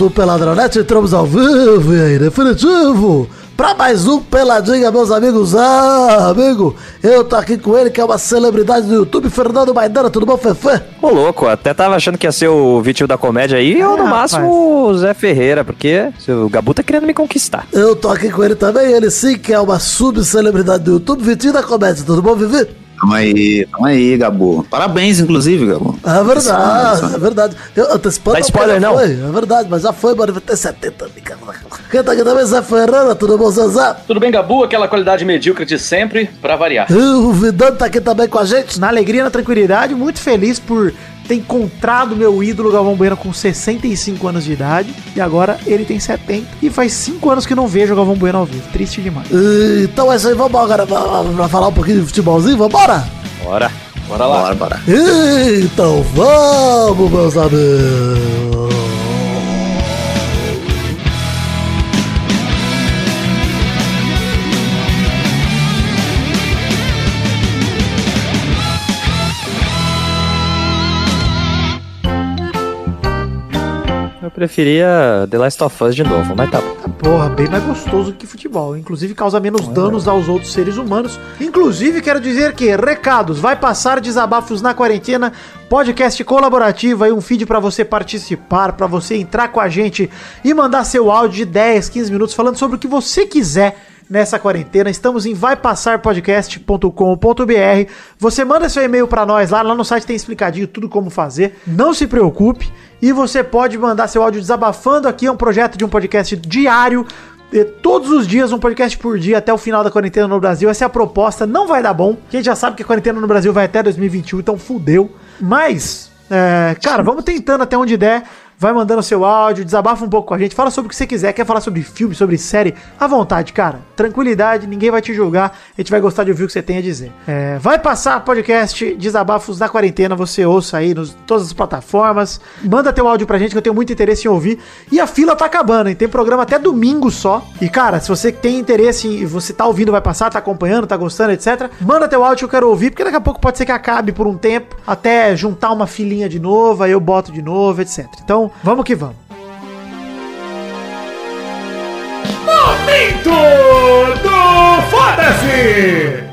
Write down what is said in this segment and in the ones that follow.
do Peladronete, entramos ao vivo e aí, definitivo para mais um Peladinha, meus amigos. Ah, amigo, eu tô aqui com ele, que é uma celebridade do YouTube, Fernando Maidana, tudo bom, Fefe? Ô, louco, até tava achando que ia ser o vítima da comédia aí, é, ou no rapaz. máximo o Zé Ferreira, porque o Gabu tá querendo me conquistar. Eu tô aqui com ele também, ele sim, que é uma subcelebridade do YouTube, Vitinho da Comédia, tudo bom, Vivi? Tamo aí, tamo aí, Gabu. Parabéns, inclusive, Gabu. É verdade, é verdade. Eu antecipando. Dá spoiler, não? Foi, é verdade, mas já foi, mano. Vai ter 70 Quem tá aqui também, Zé Ferreira, tudo bom, Zezé? Tudo bem, Gabu? Aquela qualidade medíocre de sempre, pra variar. o Vidano tá aqui também com a gente. Na alegria, na tranquilidade, muito feliz por ter encontrado meu ídolo Galvão Bueno com 65 anos de idade e agora ele tem 70 e faz 5 anos que não vejo o Galvão Bueno ao vivo. Triste demais. Então é isso aí, vamos agora pra, falar um pouquinho de futebolzinho, vambora? Bora, bora lá. Bora, bora. Então vamos, meus amigos. Preferia The Last of Us de novo, mas tá bom. Ah, porra, bem mais gostoso que futebol. Inclusive causa menos é danos aos outros seres humanos. Inclusive, quero dizer que, recados, vai passar desabafos na quarentena, podcast colaborativo aí, um feed para você participar, para você entrar com a gente e mandar seu áudio de 10, 15 minutos falando sobre o que você quiser nessa quarentena. Estamos em vaipassarpodcast.com.br. Você manda seu e-mail para nós lá, lá no site tem explicadinho tudo como fazer. Não se preocupe. E você pode mandar seu áudio desabafando aqui, é um projeto de um podcast diário. Todos os dias, um podcast por dia até o final da quarentena no Brasil. Essa é a proposta. Não vai dar bom. A gente já sabe que a quarentena no Brasil vai até 2021, então fudeu. Mas, é, cara, vamos tentando até onde der vai mandando seu áudio, desabafa um pouco com a gente, fala sobre o que você quiser, quer falar sobre filme, sobre série, à vontade, cara. Tranquilidade, ninguém vai te julgar, a gente vai gostar de ouvir o que você tem a dizer. É, vai passar podcast Desabafos na Quarentena, você ouça aí nos todas as plataformas, manda teu áudio pra gente que eu tenho muito interesse em ouvir. E a fila tá acabando, hein? Tem programa até domingo só. E cara, se você tem interesse e você tá ouvindo, vai passar, tá acompanhando, tá gostando, etc. Manda teu áudio que eu quero ouvir, porque daqui a pouco pode ser que acabe por um tempo, até juntar uma filinha de novo, aí eu boto de novo, etc. Então, vamos que vamos. Momento do Foda-se!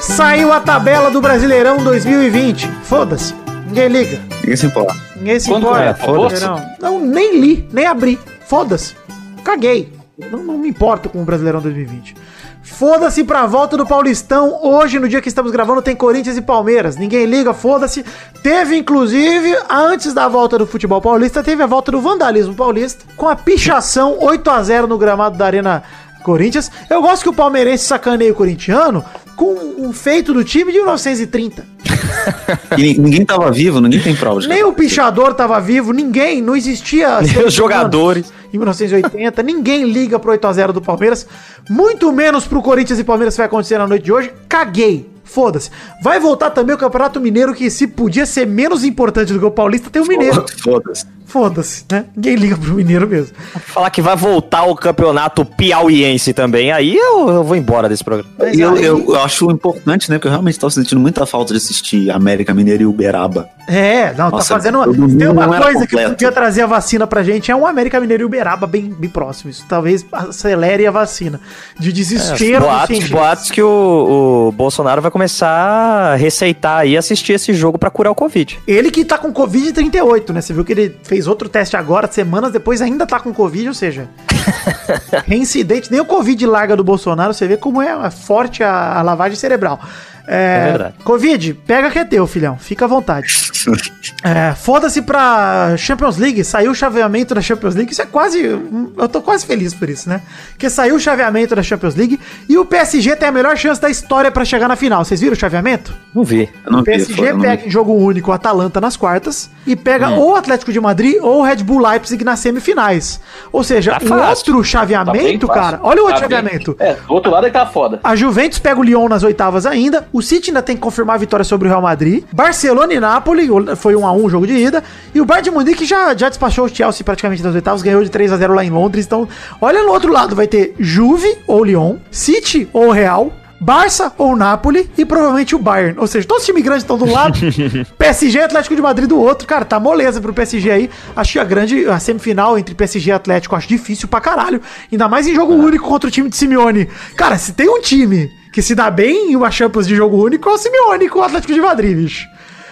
Saiu a tabela do Brasileirão 2020. Foda-se. Ninguém liga. Ninguém se importa. Ninguém se importa. É, Foda-se. Não, nem li, nem abri. Foda-se. Caguei. Não, não me importo com o Brasileirão 2020. Foda-se pra volta do Paulistão. Hoje, no dia que estamos gravando, tem Corinthians e Palmeiras. Ninguém liga, foda-se. Teve, inclusive, antes da volta do futebol paulista, teve a volta do vandalismo paulista, com a pichação 8 a 0 no gramado da Arena Corinthians. Eu gosto que o palmeirense sacaneie o corintiano com um feito do time de 1930. e ninguém tava vivo, ninguém tem prova. Nem o pichador tava vivo, ninguém, não existia. Nem os jogadores. Em 1980, ninguém liga pro 8x0 do Palmeiras, muito menos pro Corinthians e Palmeiras que vai acontecer na noite de hoje. Caguei. Foda-se. Vai voltar também o Campeonato Mineiro, que se podia ser menos importante do que o Paulista, tem o Mineiro. Foda-se. Foda-se, né? Ninguém liga pro Mineiro mesmo. Falar que vai voltar o campeonato piauiense também, aí eu, eu vou embora desse programa. Eu, eu, eu, acho importante, né? Porque eu realmente tava sentindo muita falta de assistir América Mineiro e Uberaba. É, não, tá Nossa, tá fazendo. Tem uma coisa que podia trazer a vacina pra gente, é um América Mineiro e Uberaba bem, bem próximo. Isso talvez acelere a vacina. De desespero. É, boatos, boatos que o, o Bolsonaro vai começar a receitar e assistir esse jogo para curar o Covid. Ele que tá com Covid 38, né? Você viu que ele fez outro teste agora, semanas depois ainda tá com Covid, ou seja, reincidente. Nem o Covid larga do Bolsonaro, você vê como é forte a, a lavagem cerebral. É, é verdade. Covid, pega que é teu, filhão. Fica à vontade. é, Foda-se pra Champions League. Saiu o chaveamento da Champions League. Isso é quase. Eu tô quase feliz por isso, né? Porque saiu o chaveamento da Champions League e o PSG tem a melhor chance da história para chegar na final. Vocês viram o chaveamento? Não vi. Não o PSG vi, pega em jogo único o Atalanta nas quartas e pega hum. ou o Atlético de Madrid ou o Red Bull Leipzig nas semifinais. Ou seja, tá o outro chaveamento, tá cara. Olha o outro tá chaveamento. É, do outro lado é que tá foda. A Juventus pega o Lyon nas oitavas ainda. O City ainda tem que confirmar a vitória sobre o Real Madrid. Barcelona e Nápoles, foi 1 a 1 o jogo de ida. E o Bayern de Munique já, já despachou o Chelsea praticamente nas oitavas, ganhou de 3 a 0 lá em Londres. Então, olha no outro lado, vai ter Juve ou Lyon, City ou Real, Barça ou Napoli e provavelmente o Bayern. Ou seja, todos os times grandes estão do lado, PSG e Atlético de Madrid do outro. Cara, tá moleza pro PSG aí. Acho que a grande a semifinal entre PSG e Atlético acho difícil pra caralho. Ainda mais em jogo único contra o time de Simeone. Cara, se tem um time que se dá bem em uma Champions de jogo único, é o Simeone com o Atlético de Madrid, bicho.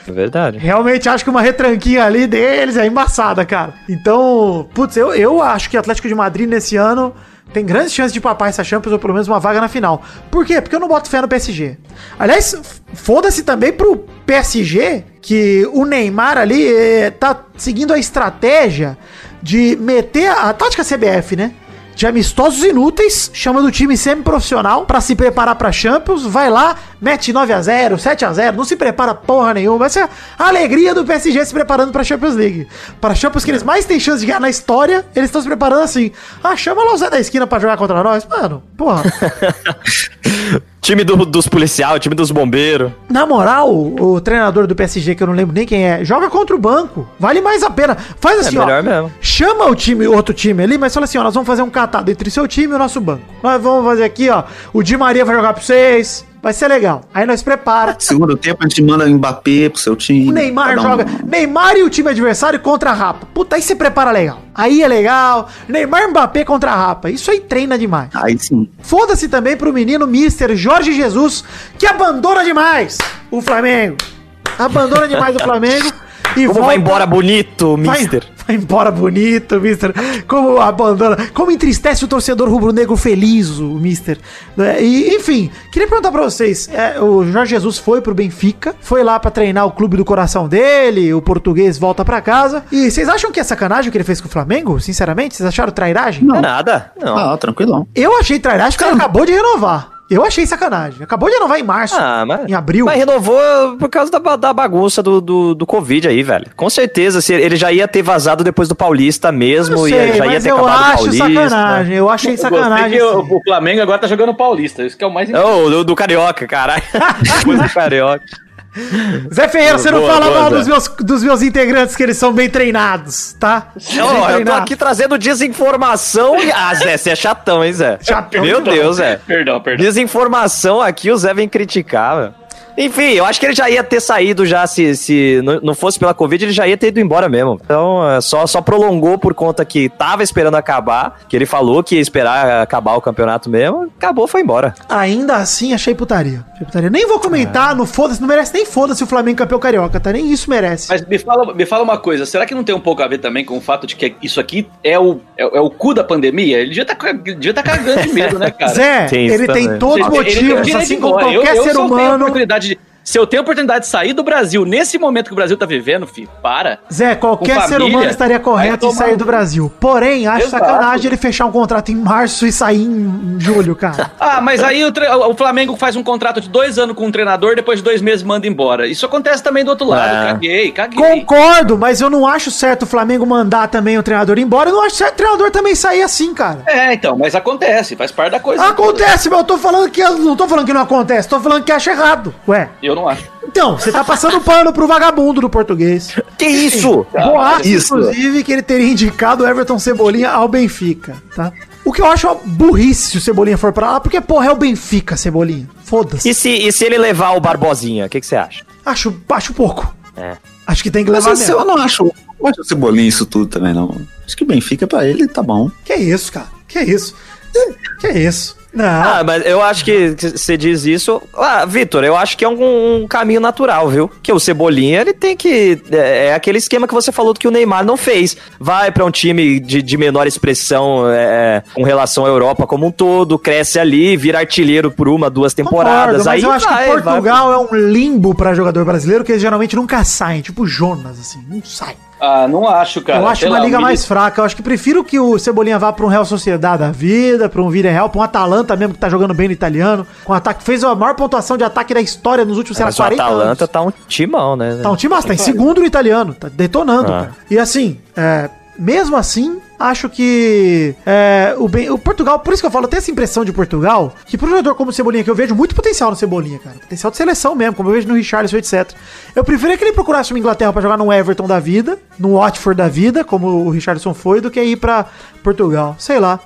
É verdade. Realmente acho que uma retranquinha ali deles é embaçada, cara. Então, putz, eu, eu acho que o Atlético de Madrid nesse ano tem grandes chances de papar essa Champions ou pelo menos uma vaga na final. Por quê? Porque eu não boto fé no PSG. Aliás, foda-se também pro PSG que o Neymar ali eh, tá seguindo a estratégia de meter a, a tática CBF, né? De amistosos inúteis, chama do time semi-profissional pra se preparar pra Champions, vai lá, mete 9 a 0 7 a 0 não se prepara porra nenhuma, vai ser a alegria do PSG se preparando pra Champions League. Pra Champions que eles mais têm chance de ganhar na história, eles estão se preparando assim. Ah, chama lá o Zé da esquina pra jogar contra nós. Mano, porra. Time do- dos policial, time dos bombeiros. Na moral, o, o treinador do PSG, que eu não lembro nem quem é, joga contra o banco. Vale mais a pena. Faz assim, ó. melhor mesmo. Chama o time, outro time ali, mas fala assim, ó, nós vamos fazer um catado entre seu time e o nosso banco. Nós vamos fazer aqui, ó, o Di Maria vai jogar pra vocês. Vai ser legal. Aí nós prepara. Segundo tempo, a gente manda o Mbappé pro seu time. O Neymar Cada um- joga. Neymar e o time adversário contra a Rapa. Puta, aí você prepara legal. Aí é legal. Neymar e Mbappé contra a Rapa. Isso aí treina demais. Aí sim. Foda-se também pro menino Mister Jorge Jesus, que abandona demais o Flamengo. Abandona demais o Flamengo e Como vai embora bonito, mister. vai embora bonito, mister. Como abandona. Como entristece o torcedor rubro-negro feliz, o mister. né? E, enfim, queria perguntar pra vocês: é, o Jorge Jesus foi pro Benfica, foi lá pra treinar o clube do coração dele, o português volta pra casa. E vocês acham que é sacanagem o que ele fez com o Flamengo? Sinceramente, vocês acharam trairagem? Não é nada. Não. Ah, tranquilão. Eu achei trairagem porque ele acabou de renovar. Eu achei sacanagem. Acabou de renovar em março. Ah, mas, em abril. Mas renovou por causa da, da bagunça do, do, do Covid aí, velho. Com certeza, se ele já ia ter vazado depois do Paulista Eu mesmo, não e sei, já ia ter eu acabado o acho Paulista. sacanagem. Eu achei Eu sacanagem. que o, assim. o Flamengo agora tá jogando Paulista. Isso que é o mais Ô, do, do Carioca, caralho. Depois do Carioca. Zé Ferreira, você não Boa, fala boa, mal Zé. dos meus, dos meus integrantes, que eles são bem treinados, tá? Ó, eu tô aqui trazendo desinformação e... Ah, Zé, você é chatão, hein, Zé? Chatão. Meu Deus, Zé. Perdão, perdão. Desinformação aqui, o Zé vem criticar, velho. Enfim, eu acho que ele já ia ter saído já, se, se não- fosse pela Covid, ele já ia ter ido embora mesmo. Então, é, só, só prolongou por conta que tava esperando acabar, que ele falou que ia esperar acabar o campeonato mesmo, acabou, foi embora. Ainda assim, achei putaria. Achei putaria. Nem vou comentar, não foda-se, não merece nem foda-se o Flamengo campeão carioca, tá? Nem isso merece. Mas me fala, me fala uma coisa, será que não tem um pouco a ver também com o fato de que isso aqui é o, é, é o cu da pandemia? Ele devia tá, devia tá cagando de medo, né, cara? Zé, Tem ele tem também. todos os tem motivos, assim como embora. Eu- qualquer eu, ser se eu tenho a humano. oportunidade de- se eu tenho a oportunidade de sair do Brasil nesse momento que o Brasil tá vivendo, filho, para. Zé, qualquer Com ser família, humano estaria correto em sair do Brasil. Porém, acho Exato. sacanagem ele fechar um contrato em março e sair em julho, cara. Ah, mas aí o, tre- o Flamengo faz um contrato de dois anos com um treinador, depois de dois meses manda embora. Isso acontece também do outro lado. É. Caguei, caguei. Concordo, mas eu não acho certo o Flamengo mandar também o treinador embora. Eu não acho certo o treinador também sair assim, cara. É, então, mas acontece, faz parte da coisa. Acontece, mas eu tô falando que eu não tô falando que não acontece, tô falando que acha errado. Ué. Eu não acho. Então, você tá passando pano pro vagabundo do português. Que isso? Boato, isso. inclusive, que ele teria indicado o Everton Cebolinha ao Benfica, tá? O que eu acho uma burrice se o Cebolinha for pra lá, porque, porra, é o Benfica, Cebolinha. Foda-se. E se, e se ele levar o Barbosinha, o que, que você acha? Acho, acho pouco. É. Acho que tem que Mas levar esse eu não acho. Eu acho o Cebolinha isso tudo também, não. Acho que o Benfica pra ele tá bom. Que isso, cara? Que isso? Que isso? Não. Ah, mas eu acho que você diz isso. Ah, Vitor, eu acho que é um, um caminho natural, viu? Que o Cebolinha, ele tem que. É, é aquele esquema que você falou que o Neymar não fez. Vai pra um time de, de menor expressão é, com relação à Europa como um todo, cresce ali, vira artilheiro por uma, duas temporadas. Concordo, mas aí eu acho vai, que vai. Portugal é um limbo pra jogador brasileiro que eles geralmente nunca saem, tipo Jonas, assim, não sai. Ah, não acho, cara. eu acho Sei uma lá, liga o mais Mili- fraca. Eu acho que prefiro que o Cebolinha vá pra um Real Sociedade da vida, pra um Vila Real, pra um Atalanta mesmo que tá jogando bem no italiano, com ataque fez a maior pontuação de ataque da história nos últimos, sei lá, Mas o 40 Atalanta anos. tá um timão, né? Tá um time massa, tá em segundo no italiano, tá detonando, Ah. cara. E assim, é, mesmo assim, acho que é, o, Ben- o Portugal, por isso que eu falo, tem essa impressão de Portugal, que pro jogador como o Cebolinha, que eu vejo muito potencial no Cebolinha, cara. Potencial de seleção mesmo, como eu vejo no Richarlison, etc. Eu preferia que ele procurasse uma Inglaterra pra jogar no Everton da vida, no Watford da vida, como o Richarlison foi, do que ir pra Portugal. Sei lá.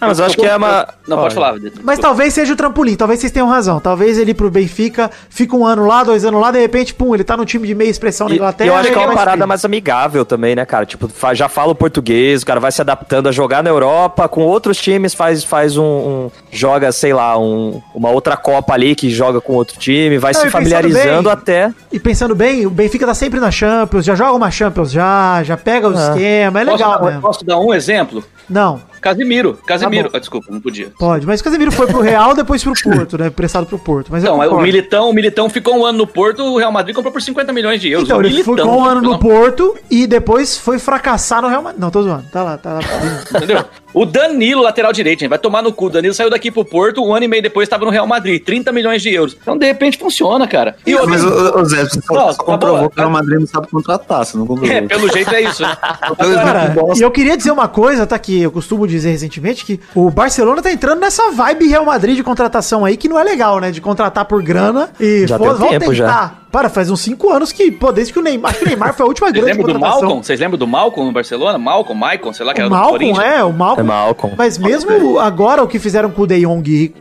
Ah, mas eu acho que é uma. Não, pode falar. Vitor. Mas talvez seja o trampolim, talvez vocês tenham razão. Talvez ele ir pro Benfica, fica um ano lá, dois anos lá, de repente, pum, ele tá no time de meia expressão na E- Inglaterra. eu acho que é ele uma vai parada mais amigável também, né, cara? Tipo, já fala o português, o cara vai se adaptando a jogar na Europa, com outros times faz, faz um, um- joga, sei lá, um- uma outra Copa ali que joga com outro time, vai Não, se e familiarizando bem- até. E pensando bem, o Benfica tá sempre na Champions, já joga uma Champions já, já pega o Ah. esquema, é Posso, legal dar, mesmo. posso dar um exemplo? Não, Casimiro. Casimiro. Tá ah, desculpa, não podia. pode. Mas o Casemiro foi pro Real, depois pro Porto, né? Prestado pro Porto. Mas Então, o. Militão, o Militão ficou um ano no Porto, o Real Madrid comprou por 50 milhões de euros. Então, O ele Militão, ficou um ano no Porto e depois foi fracassar no Real Madrid. Não, tô zoando. Tá lá, tá lá. Entendeu? O Danilo, lateral direito, gente, vai tomar no cu. O Danilo saiu daqui pro Porto, um ano e meio depois estava no Real Madrid, 30 milhões de euros. Então, de repente, funciona, cara. E Mas, ô, Zé, você só, só tá comprovou boa. que o Real Madrid não sabe contratar, você não comprovou. É, pelo jeito é isso, né? Cara, e eu queria dizer uma coisa, tá? Que eu costumo dizer recentemente que o Barcelona tá entrando nessa vibe Real Madrid de contratação aí, que não é legal, né? De contratar por grana e Já pô, tem vamos tempo já. Para, faz uns 5 anos que, pô, desde que o Neymar, que o Neymar foi a última Vocês grande lembram do. Malcolm? Vocês lembram do Malcolm no Barcelona? Malcolm, Maicon, sei lá, que O era do Malcolm, Corinthians. é, o Malcolm. É Malcolm. Mas mesmo agora o que fizeram com o De Jong,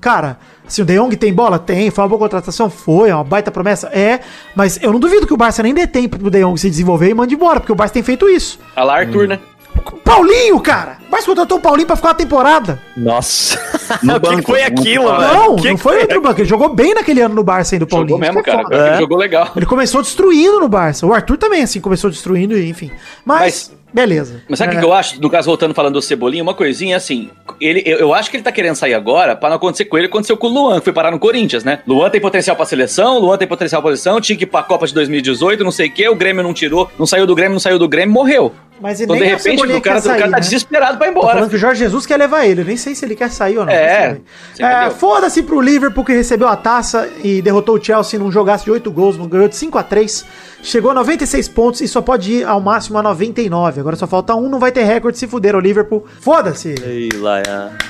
cara, assim, o De Jong tem bola? Tem. Foi uma boa contratação? Foi. É uma baita promessa? É. Mas eu não duvido que o Barça nem dê tempo pro De Jong se desenvolver e mande embora, porque o Barça tem feito isso. A lá Arthur, né? Paulinho, cara! O Barça contratou o Paulinho pra ficar uma temporada. Nossa. No o que foi aquilo, velho? Não, Que não que foi outro banco. Ele jogou bem naquele ano no Barça ainda, o Paulinho. Jogou mesmo, que é cara. foda. Ele Jogou legal. Ele começou destruindo no Barça. O Arthur também, assim, começou destruindo, e enfim. Mas, beleza. Mas sabe o É. que eu acho? No caso, voltando falando do Cebolinha, uma coisinha assim. Ele, eu, eu acho que ele tá querendo sair agora pra não acontecer com ele, aconteceu com o Luan, que foi parar no Corinthians, né? Luan tem potencial pra seleção, Luan tem potencial pra seleção, tinha que ir pra Copa de 2018, não sei o quê, o Grêmio não tirou, não saiu do Grêmio, não saiu do Grêmio, morreu. Mas Então, de repente, o cara, quer o cara sair, tá né? desesperado pra ir Tô embora. falando que o Jorge Jesus quer levar ele. Eu nem sei se ele quer sair ou não. É, É? Foda-se pro Liverpool que recebeu a taça e derrotou o Chelsea num jogaço de 8 gols, ganhou de 5 a 3 Chegou a 96 pontos e só pode ir ao máximo a 99. Agora só falta um, não vai ter recorde se fuder o Liverpool. Foda-se. É.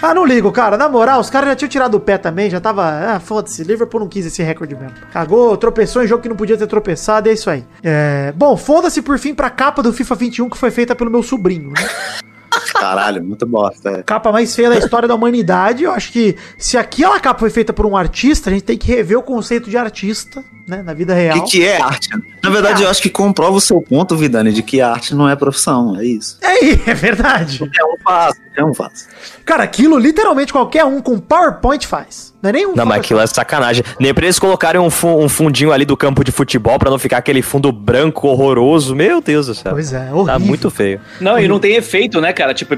Ah, não ligo, cara. Na moral, os caras já tinham tirado o pé também, já tava. Ah, foda-se. Liverpool não quis esse recorde mesmo. Cagou, tropeçou em jogo que não podia ter tropeçado, é isso aí. É... Bom, foda-se por fim pra capa do FIFA 21 que foi feita pelo meu sobrinho, né? Caralho, muito bosta. É. capa mais feia da história da humanidade. Eu acho que se aquela capa foi feita por um artista, a gente tem que rever o conceito de artista, né, na vida O real. que, que é arte? Na verdade, eu acho que comprova o seu ponto, Vidani, de que arte não é profissão, é isso. É, é verdade. É um faz, é um faz. Cara, aquilo literalmente qualquer um com PowerPoint faz. Não é nem um Não, mas aquilo é sacanagem. Nem pra eles colocarem um, fu- um fundinho ali do campo de futebol pra não ficar aquele fundo branco horroroso. Meu Deus do céu. Pois é, Tá horrível. muito feio. Não, e não tem efeito, né, cara? Tipo,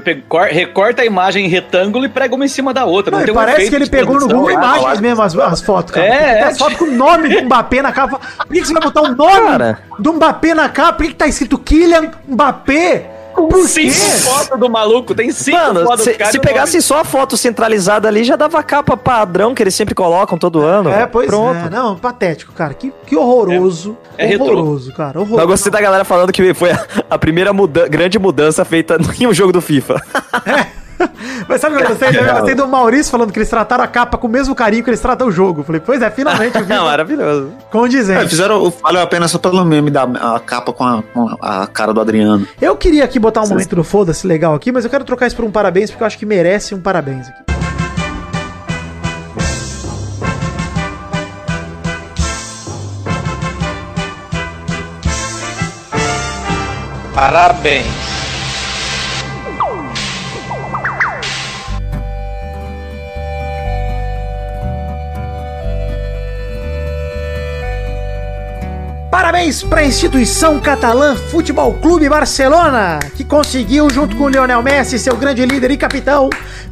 recorta a imagem em retângulo e prega uma em cima da outra. Não, Não, um parece efeito que ele pegou no. Google Ah, Imagens mesmo as, as fotos, cara. É, é, as fotos com o nome do Mbappé na capa. Por que, que você vai botar o nome Cara. do Mbappé na capa? Por que, que tá escrito Kylian Mbappé? Por quê? Cinco fotos do maluco, tem cinco Mano, fotos se, do cara se pegasse nome. só a foto centralizada ali, já dava a capa padrão que eles sempre colocam todo ano. É, pois Pronto. é. Não, patético, cara. Que, que horroroso. É- é retrô. horroroso, cara. Horroroso. Eu gostei da galera falando que foi a, a primeira muda- grande mudança feita em um jogo do FIFA. Mas sabe o que eu gostei? Eu gostei do Maurício falando que eles trataram a capa com o mesmo carinho que eles tratam o jogo. Eu Falei, pois é, finalmente eu vi Não, maravilhoso. É, condizente. fizeram, o- valeu a pena só pelo meme da a capa com a, com a cara do Adriano. Eu queria aqui botar um momento do foda-se legal aqui, mas eu quero trocar isso por um parabéns, porque eu acho que merece um parabéns aqui. Parabéns. Parabéns para a instituição catalã Futebol Clube Barcelona, que conseguiu, junto com Lionel Messi, seu grande líder e capitão,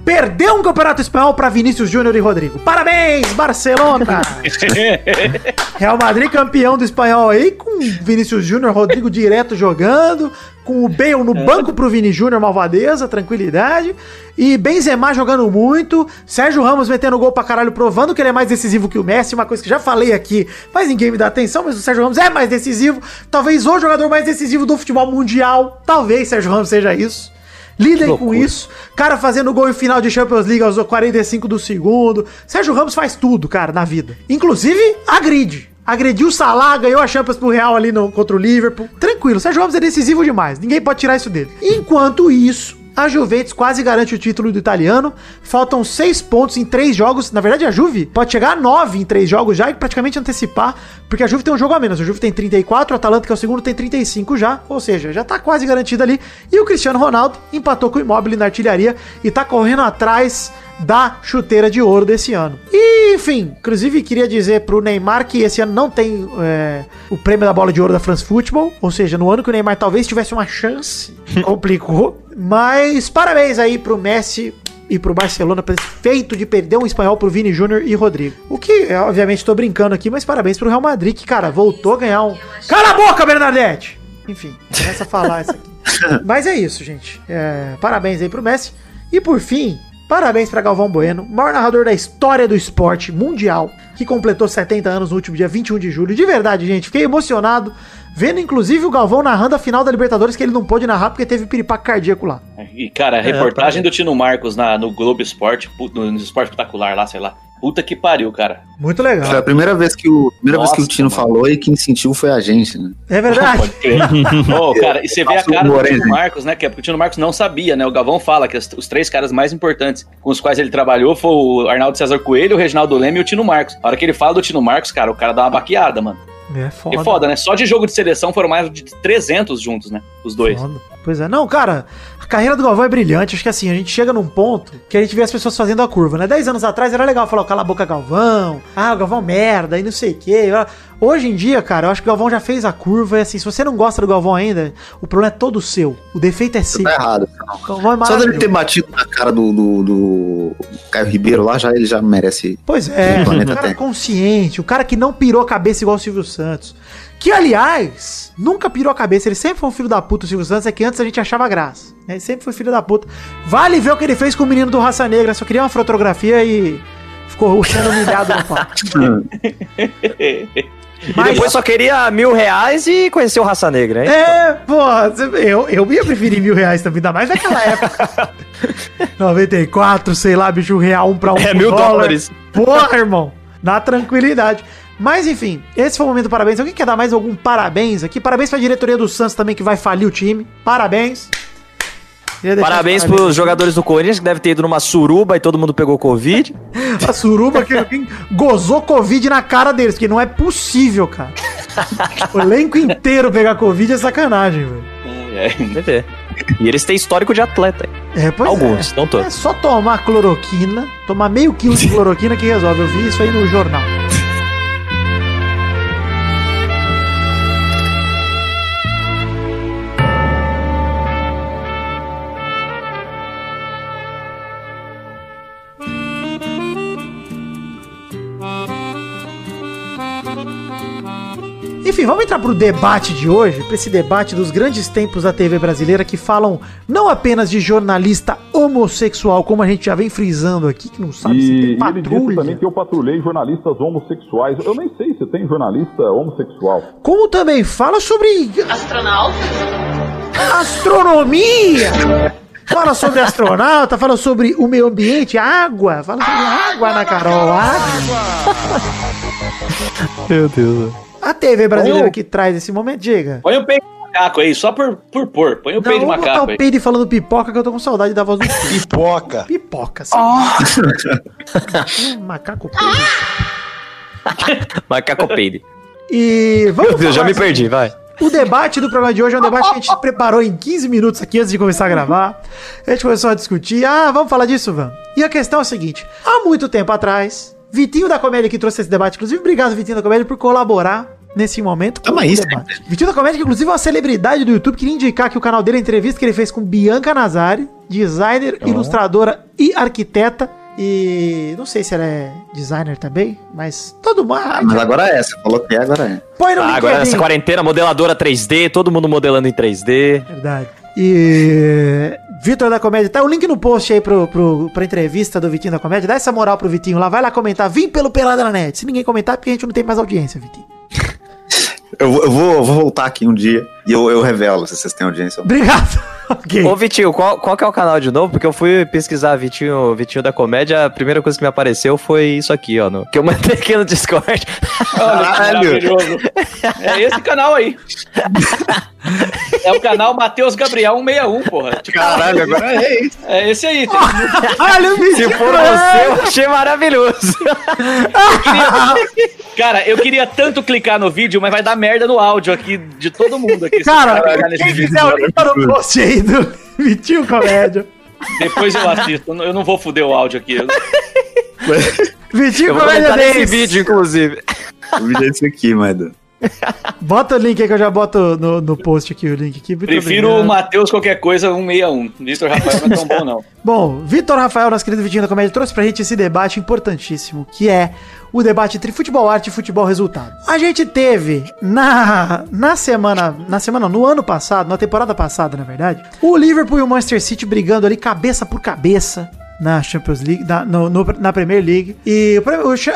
perder um campeonato espanhol para Vinícius Júnior e Rodrigo. Parabéns, Barcelona! Real Madrid campeão do espanhol aí, com Vinícius Júnior, Rodrigo direto jogando, com o Bale no banco pro Vini Júnior, malvadeza, tranquilidade. E Benzema jogando muito, Sérgio Ramos metendo gol pra caralho, provando que ele é mais decisivo que o Messi, uma coisa que já falei aqui, mas ninguém me dá atenção, mas o Sérgio Ramos é mais decisivo, talvez o jogador mais decisivo do futebol mundial, talvez Sérgio Ramos seja isso. Lidem com isso. Cara fazendo gol em final de Champions League aos 45 do segundo. Sérgio Ramos faz tudo, cara, na vida. Inclusive, agride. Agrediu o Salah, ganhou a Champions pro Real ali no, contra o Liverpool. Tranquilo, Sérgio Ramos é decisivo demais. Ninguém pode tirar isso dele. Enquanto isso, A Juventus quase garante o título do italiano. Faltam seis pontos em três jogos. Na verdade, a Juve pode chegar a nove em três jogos já e praticamente antecipar, porque a Juve tem um jogo a menos. A Juve tem 34, o Atalanta, que é o segundo, tem 35 já. Ou seja, já tá quase garantido ali. E o Cristiano Ronaldo empatou com o Immobile na artilharia e tá correndo atrás da chuteira de ouro desse ano. E, enfim, inclusive queria dizer pro Neymar que esse ano não tem é, o prêmio da bola de ouro da France Football, ou seja, no ano que o Neymar talvez tivesse uma chance, complicou. Mas parabéns aí pro Messi e pro Barcelona esse feito de perder um espanhol pro Vini Júnior e Rodrigo. O que, é, obviamente, tô brincando aqui, mas parabéns pro Real Madrid, que, cara, voltou a ganhar um. Cala a boca, Bernadette! Enfim, começa a falar isso aqui. Mas é isso, gente. É, parabéns aí pro Messi. E por fim, parabéns pra Galvão Bueno, maior narrador da história do esporte mundial, que completou 70 anos no último dia 21 de julho. De verdade, gente, fiquei emocionado vendo inclusive o Galvão narrando a final da Libertadores que ele não pôde narrar porque teve piripaque cardíaco lá. E, cara, a reportagem do Tino Marcos na, no Globo Esporte, no, no Esporte Espetacular lá, sei lá. Puta que pariu, cara. Muito Foi legal. a primeira vez que o, primeira vez que o Nossa, Tino mano. falou e quem sentiu foi a gente, né? É verdade. Pode crer. Ô, cara, e você vê a Nossa, cara do. Tino Marcos, né? Que é porque o Tino Marcos não sabia, né? O Galvão fala que os três caras mais importantes com os quais ele trabalhou foi o Arnaldo César Coelho, o Reginaldo Leme e o Tino Marcos. A hora que ele fala do Tino Marcos, cara, o cara dá uma baqueada, mano. É foda. E foda, né? Só de jogo de seleção foram mais de 300 juntos, né? Os dois. Foda. Pois é. Não, cara, carreira do Galvão é brilhante. Acho que assim, a gente chega num ponto que a gente vê as pessoas fazendo a curva, né? Dez anos atrás era legal falar, cala a boca, Galvão. Ah, o Galvão merda e não sei o quê. Hoje em dia, cara, eu acho que o Galvão já fez a curva. E assim, se você não gosta do Galvão ainda, o problema é todo seu. O defeito é seu. Tá errado. É Só dele ter batido na cara do, do, do Caio Ribeiro lá, já, ele já merece. Pois é, O cara tem. consciente, o cara que não pirou a cabeça igual o Silvio Santos. Que, aliás, nunca pirou a cabeça, ele sempre foi um filho da puta, o Silvio Santos, é que antes a gente achava graça. né? Ele sempre foi filho da puta. Vale ver o que ele fez com o menino do Raça Negra, só queria uma fotografia e ficou sendo humilhado no palco. E depois só queria mil reais e conheceu Raça Negra, hein? É, pô, eu, eu ia preferir mil reais também, ainda mais naquela época. 94, sei lá, bicho, real um pra um. É, mil dólar. dólares. Porra, irmão. Na tranquilidade. Mas enfim, esse foi o momento do parabéns. Alguém quer dar mais algum parabéns aqui? Parabéns pra diretoria do Santos também, que vai falir o time. Parabéns. Parabéns os pros jogadores do Corinthians que deve ter ido numa suruba e todo mundo pegou Covid. A suruba que gozou Covid na cara deles, porque não é possível, cara. o elenco inteiro pegar Covid é sacanagem, velho. É, é. E eles têm histórico de atleta. É, pois Alguns, é. não todos. É só tomar cloroquina, tomar meio quilo de cloroquina que resolve. Eu vi isso aí no jornal. Enfim, vamos entrar pro debate de hoje, pra esse debate dos grandes tempos da TV brasileira que falam não apenas de jornalista homossexual, como a gente já vem frisando aqui, que não sabe se E tem ele disse patrulha. também que eu patrulhei jornalistas homossexuais. Eu nem sei se tem jornalista homossexual. Como também fala sobre Astronauta? astronomia. Fala sobre astronauta, fala sobre o meio ambiente, água. Fala sobre água, Ana Carol, água. Meu Deus. A TV brasileira Oh. que traz esse momento, diga. Põe o peito de macaco aí, só por, por pôr. Põe o peito de vou botar macaco o aí. peido falando pipoca que eu tô com saudade da voz do Pipoca. Pipoca. Pipoca, sim. Hum, Macaco peido. Macaco peide. E vamos Meu Deus, já me assim, perdi, vai. O debate do programa de hoje é um debate que a gente preparou em 15 minutos aqui antes de começar a gravar. A gente começou a discutir. Ah, vamos falar disso, vamos. E a questão é a seguinte: há muito tempo atrás, Vitinho da Comédia que trouxe esse debate, inclusive, obrigado, Vitinho da Comédia, por colaborar nesse momento. com Tamo o aí debate. Vitinho da Comédia, que inclusive é uma celebridade do YouTube, queria indicar que o canal dele é a entrevista que ele fez com Bianca Nazari, designer, ilustradora e arquiteta. E não sei se ela é designer também, mas todo mundo. Ah, mas agora é, você falou que é, agora é. Põe no Ah, agora LinkedIn. nessa quarentena, modeladora 3D, todo mundo modelando em 3D. Verdade. E. Vitor da Comédia, tá o link no post aí pro, pro, pra entrevista do Vitinho da Comédia. Dá essa moral pro Vitinho lá, vai lá comentar. Vim pelo Pelada na Net. Se ninguém comentar, é porque a gente não tem mais audiência, Vitinho. Eu, vou- eu vou, eu vou voltar aqui um dia e eu, eu revelo se vocês têm audiência. Obrigado. ok. Ô, Vitinho, qual, qual que é o canal de novo? Porque eu fui pesquisar Vitinho, Vitinho da Comédia, a primeira coisa que me apareceu foi isso aqui, ó. No, que eu mandei aqui no Discord. Olha Caralho. É esse canal aí. É o canal Matheus Gabriel 161, porra. Tipo, Caralho, agora é isso. é esse aí. Olha o Se for você, eu achei maravilhoso. Cara, eu queria tanto clicar no vídeo, mas vai dar merda no áudio aqui de todo mundo aqui. se Cara, nesse quem quiser o link tá no post aí do Vitinho Comédia. Depois eu assisto. Eu não vou fuder o áudio aqui. Vitinho Eu vou Comédia Days. vídeo, inclusive. O vídeo é esse aqui, mano. Bota o link aí que eu já boto no, no post aqui, o link aqui. Prefiro obrigado. o Matheus qualquer coisa 161. Vitor Rafael não é tão bom, não. Bom, Vitor Rafael, nosso querido Vitinho da Comédia, trouxe pra gente esse debate importantíssimo, que é o debate entre futebol arte e futebol resultado. A gente teve na, na semana, na semana, no ano passado, na temporada passada, na verdade, o Liverpool e o Manchester City brigando ali cabeça por cabeça na Champions League, na, no- no- na Premier League. E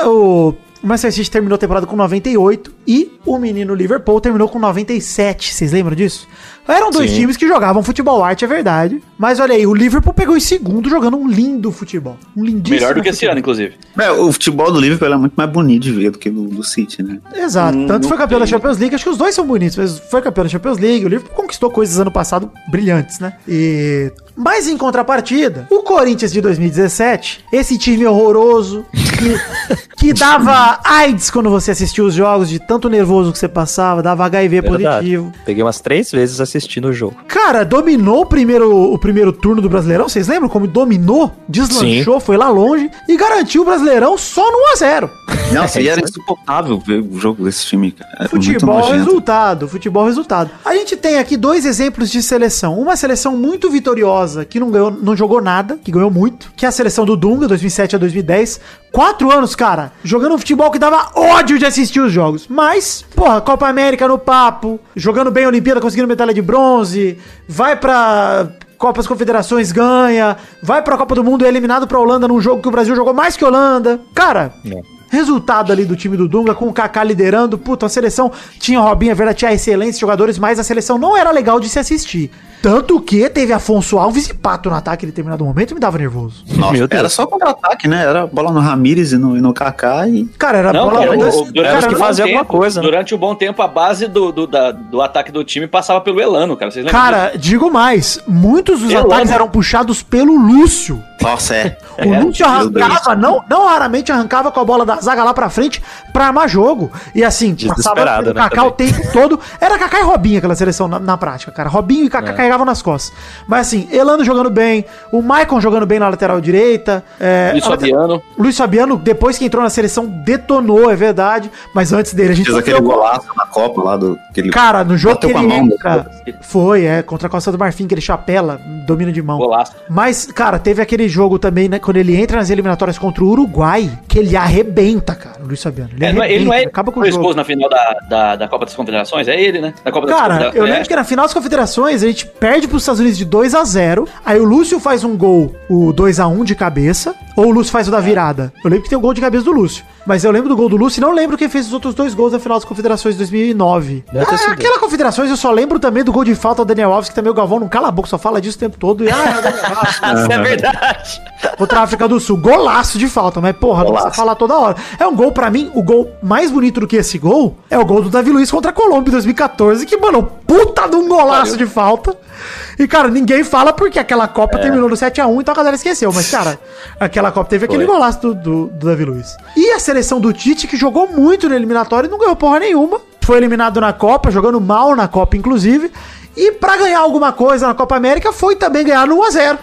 o, o, o Manchester City terminou a temporada com 98 e o menino Liverpool terminou com 97. Vocês lembram disso? Eram dois Sim. times que jogavam futebol arte, é verdade. Mas olha aí, o Liverpool pegou em segundo jogando um lindo futebol. Um lindíssimo. Melhor do que esse futebol. ano, inclusive. É, o futebol do Liverpool é muito mais bonito de ver do que do, do City, né? Exato. Hum, Tanto foi campeão da tem. Champions League, acho que os dois são bonitos, mas foi campeão da Champions League. O Liverpool conquistou coisas ano passado brilhantes, né? E. Mas em contrapartida, o Corinthians de 2017, esse time horroroso, que, que dava AIDS quando você assistia os jogos, de tanto nervoso que você passava, dava HIV Verdade. positivo. Peguei umas três vezes assistindo o jogo. Cara, dominou o primeiro, o primeiro turno do Brasileirão. Vocês lembram como dominou? Deslanchou, foi lá longe e garantiu o Brasileirão só no 1x0. Nossa, e era isso insuportável ver o jogo desse time, cara. Era Futebol resultado, futebol resultado. A gente tem aqui dois exemplos de seleção. Uma seleção muito vitoriosa, que não, ganhou, não jogou nada, que ganhou muito, que é a seleção do Dunga, 2007 a 2010. Quatro anos, cara, jogando um futebol que dava ódio de assistir os jogos. Mas, porra, Copa América no papo, jogando bem a Olimpíada, conseguindo medalha de bronze, vai pra... Copas Confederações ganha, vai pra Copa do Mundo e é eliminado pra Holanda num jogo que o Brasil jogou mais que a Holanda. Cara, Resultado ali do time do Dunga, com o Kaká liderando. Puta, a seleção tinha o Robinho, é verdade, tinha excelentes jogadores, mas a seleção não era legal de se assistir. Tanto que teve Afonso Alves e Pato no ataque em determinado momento e me dava nervoso. Nossa, Meu Deus. era só contra-ataque, né? Era bola no Ramires e no, e no Kaká e... Cara, era Não, bola cara, dois- o- durante cara, que fazia bom alguma tempo- coisa, né? Durante um bom tempo, a base do, do, da- do ataque do time passava pelo Elano, cara. Vocês lembram Cara, digo mais, muitos dos Eu ataques eram puxados pelo Lúcio. Nossa, é. O Lúcio meu Deus. arrancava, não, não raramente arrancava com a bola da zaga lá pra frente pra armar jogo. E assim, passava né, Kaká o também. tempo todo. Era Kaká e Robinho aquela seleção na, na prática, cara. Robinho e Kaká É. carregavam nas costas. Mas assim, Elano jogando bem, o Maicon jogando bem na lateral direita. É, Luiz Fabiano. o Luiz Fabiano, depois que entrou na seleção, detonou, é verdade. Mas antes dele, a gente Fez aquele gol. golaço na Copa lá do... Aquele... Cara, no jogo que Bateu ele a mão, entra, foi, é, contra a Costa do Marfim, que ele chapela, domina de mão. Golaço. Mas, cara, teve aquele jogo também, né, quando ele entra nas eliminatórias contra o Uruguai, que ele arrebenta, cara, o Luiz Fabiano. Ele, É, não é- ele não é acaba com o jogo. na final da, da, da Copa das Confederações? É ele, né? Da Copa das Cara, eu Confederações. lembro é. que na final das confederações a gente perde pros Estados Unidos de 2 a 0 Aí o Lúcio faz um gol, o 2 a 1 de cabeça. Ou o Lúcio faz o da virada. Eu lembro que tem o gol de cabeça do Lúcio. Mas eu lembro do gol do Lúcio e não lembro quem fez os outros dois gols na final das confederações de 2009. Deve ter Ah, aquela confederações eu só lembro também do gol de falta do Daniel Alves, que também o Galvão não cala a boca, só fala disso o tempo todo. E, ah, é o Daniel Alves. Isso é verdade. contra a África do Sul. Golaço de falta, mas porra, não Golaço. precisa falar toda hora. É um gol, pra mim, o gol mais bonito do que esse gol é o gol do Davi Luiz contra a Colômbia em 2014, que, mano, puta de um golaço de falta. E, cara, ninguém fala porque aquela Copa terminou no 7x1, então a galera esqueceu. Mas, cara, aquela Copa teve aquele Foi. golaço do, do, do Davi Luiz. E a seleção do Tite, que jogou muito no eliminatório e não ganhou porra nenhuma. Foi eliminado na Copa, jogando mal na Copa, inclusive. E pra ganhar alguma coisa na Copa América foi também ganhar no 1x0.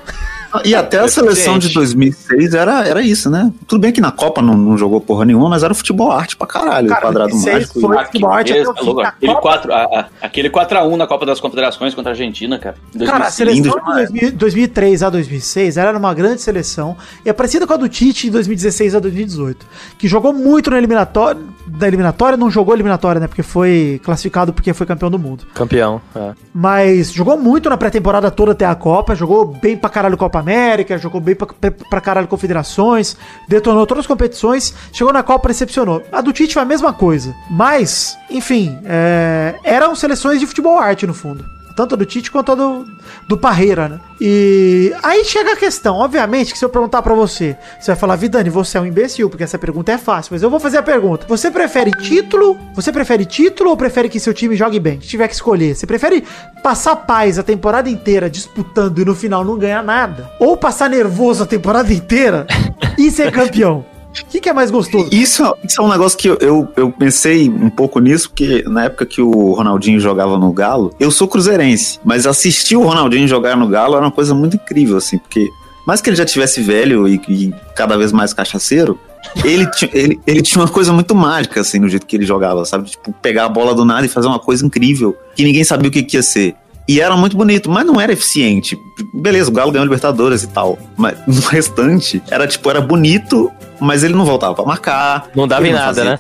E até a seleção de 2006 era, era isso, né? Tudo bem que na Copa não, não jogou porra nenhuma, mas era futebol arte pra caralho, Cara, o quadrado 2006 mágico. foi- futebol arte até o Aquele, Copa- 4, a, a, aquele 4x1 na Copa das Confederações contra a Argentina, cara. Cara, a 2005. seleção de 2000 2003 a 2006 ela era uma grande seleção e é parecida com a do Tite de 2016 a 2018, que jogou muito na eliminatória, da eliminatória, não jogou eliminatória, né, porque foi classificado porque foi campeão do mundo. Campeão. é. Mas jogou muito na pré-temporada toda até a Copa, jogou bem pra caralho Copa América, jogou bem pra, pra- caralho Confederações, detonou todas as competições, chegou na Copa e decepcionou. A do Tite foi a mesma coisa, mas, enfim, é, eram seleções de futebol arte no fundo. Tanto a do Tite quanto a do, do Parreira, né? E aí chega a questão, obviamente, que se eu perguntar pra você, você vai falar, Vidani, você é um imbecil, porque essa pergunta é fácil, mas eu vou fazer a pergunta. Você prefere título? Você prefere título ou prefere que seu time jogue bem? Se tiver que escolher, você prefere passar paz a temporada inteira disputando e no final não ganhar nada? Ou passar nervoso a temporada inteira e ser campeão? O que, que, é mais gostoso? Isso, isso é um negócio que eu, eu, eu, pensei um pouco nisso, porque na época que o Ronaldinho jogava no Galo, eu sou cruzeirense, mas assistir o Ronaldinho jogar no Galo era uma coisa muito incrível, assim, porque mais que ele já tivesse velho e, e cada vez mais cachaceiro, ele, ele, ele tinha uma coisa muito mágica, assim, no jeito que ele jogava, sabe? Tipo, pegar a bola do nada e fazer uma coisa incrível, que ninguém sabia o que, que ia ser. E era muito bonito, mas não era eficiente. Beleza, o Galo ganhou Libertadores e tal. Mas no restante, era tipo, era bonito, mas ele não voltava pra marcar. Não dava em nada, né?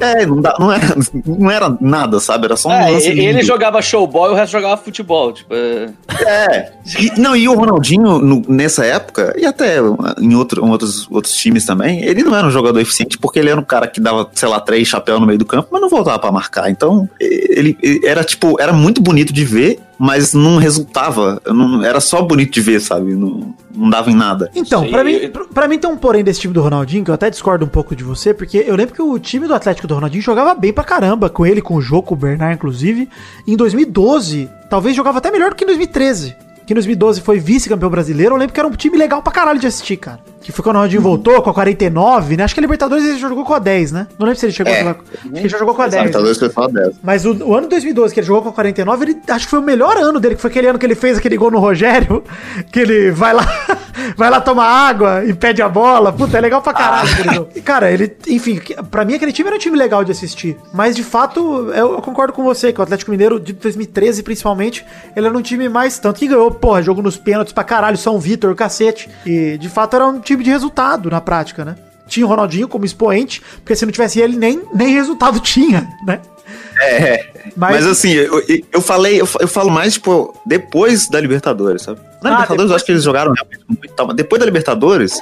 É, não, dá, não, era, não era nada, sabe? Era só um é, ele, ele jogava showball e o resto jogava futebol. Tipo, é. é. E, não, e o Ronaldinho, no, nessa época, e até em, outro, em outros, outros times também, ele não era um jogador eficiente porque ele era um cara que dava, sei lá, três chapéus no meio do campo, mas não voltava para marcar. Então, ele, ele era tipo, era muito bonito de ver, mas não resultava. Não, era só bonito de ver, sabe? Não, não dava em nada. Então, para mim, pra mim tem um porém desse time do Ronaldinho, que eu até discordo um pouco de você, porque eu lembro que o time do Atlético do Ronaldinho jogava bem pra caramba, com ele, com o Jô, com o Bernard, inclusive. Em 2012, talvez jogava até melhor do que em 2013 que em 2012 foi vice-campeão brasileiro, eu lembro que era um time legal pra caralho de assistir, cara. Que foi quando o Ronaldinho uhum. voltou com a 49, né? Acho que a Libertadores ele já jogou com a 10, né? Não lembro se ele chegou é. a. Acho que ele já jogou com a 10. Libertadores foi só a 10. Mas o, o, ano 2012 que ele jogou com a 49, ele acho que foi o melhor ano dele, que foi aquele ano que ele fez aquele gol no Rogério, que ele vai lá, vai lá tomar água e pede a bola. Puta, é legal pra caralho. E, cara, ele, enfim, pra mim aquele time era um time legal de assistir. Mas de fato, eu, eu concordo com você, que o Atlético Mineiro de 2013, principalmente, ele era um time mais tanto que ganhou, porra, jogo nos pênaltis pra caralho, São Vitor, cacete. E de fato era um time de resultado na prática, né? Tinha o Ronaldinho como expoente, porque se não tivesse ele, nem, nem resultado tinha, né? É, mas, mas assim, eu, eu falei, eu, eu falo mais, tipo, depois da Libertadores, sabe? Na ah, Libertadores depois... eu acho que eles jogaram realmente muito. Depois da Libertadores,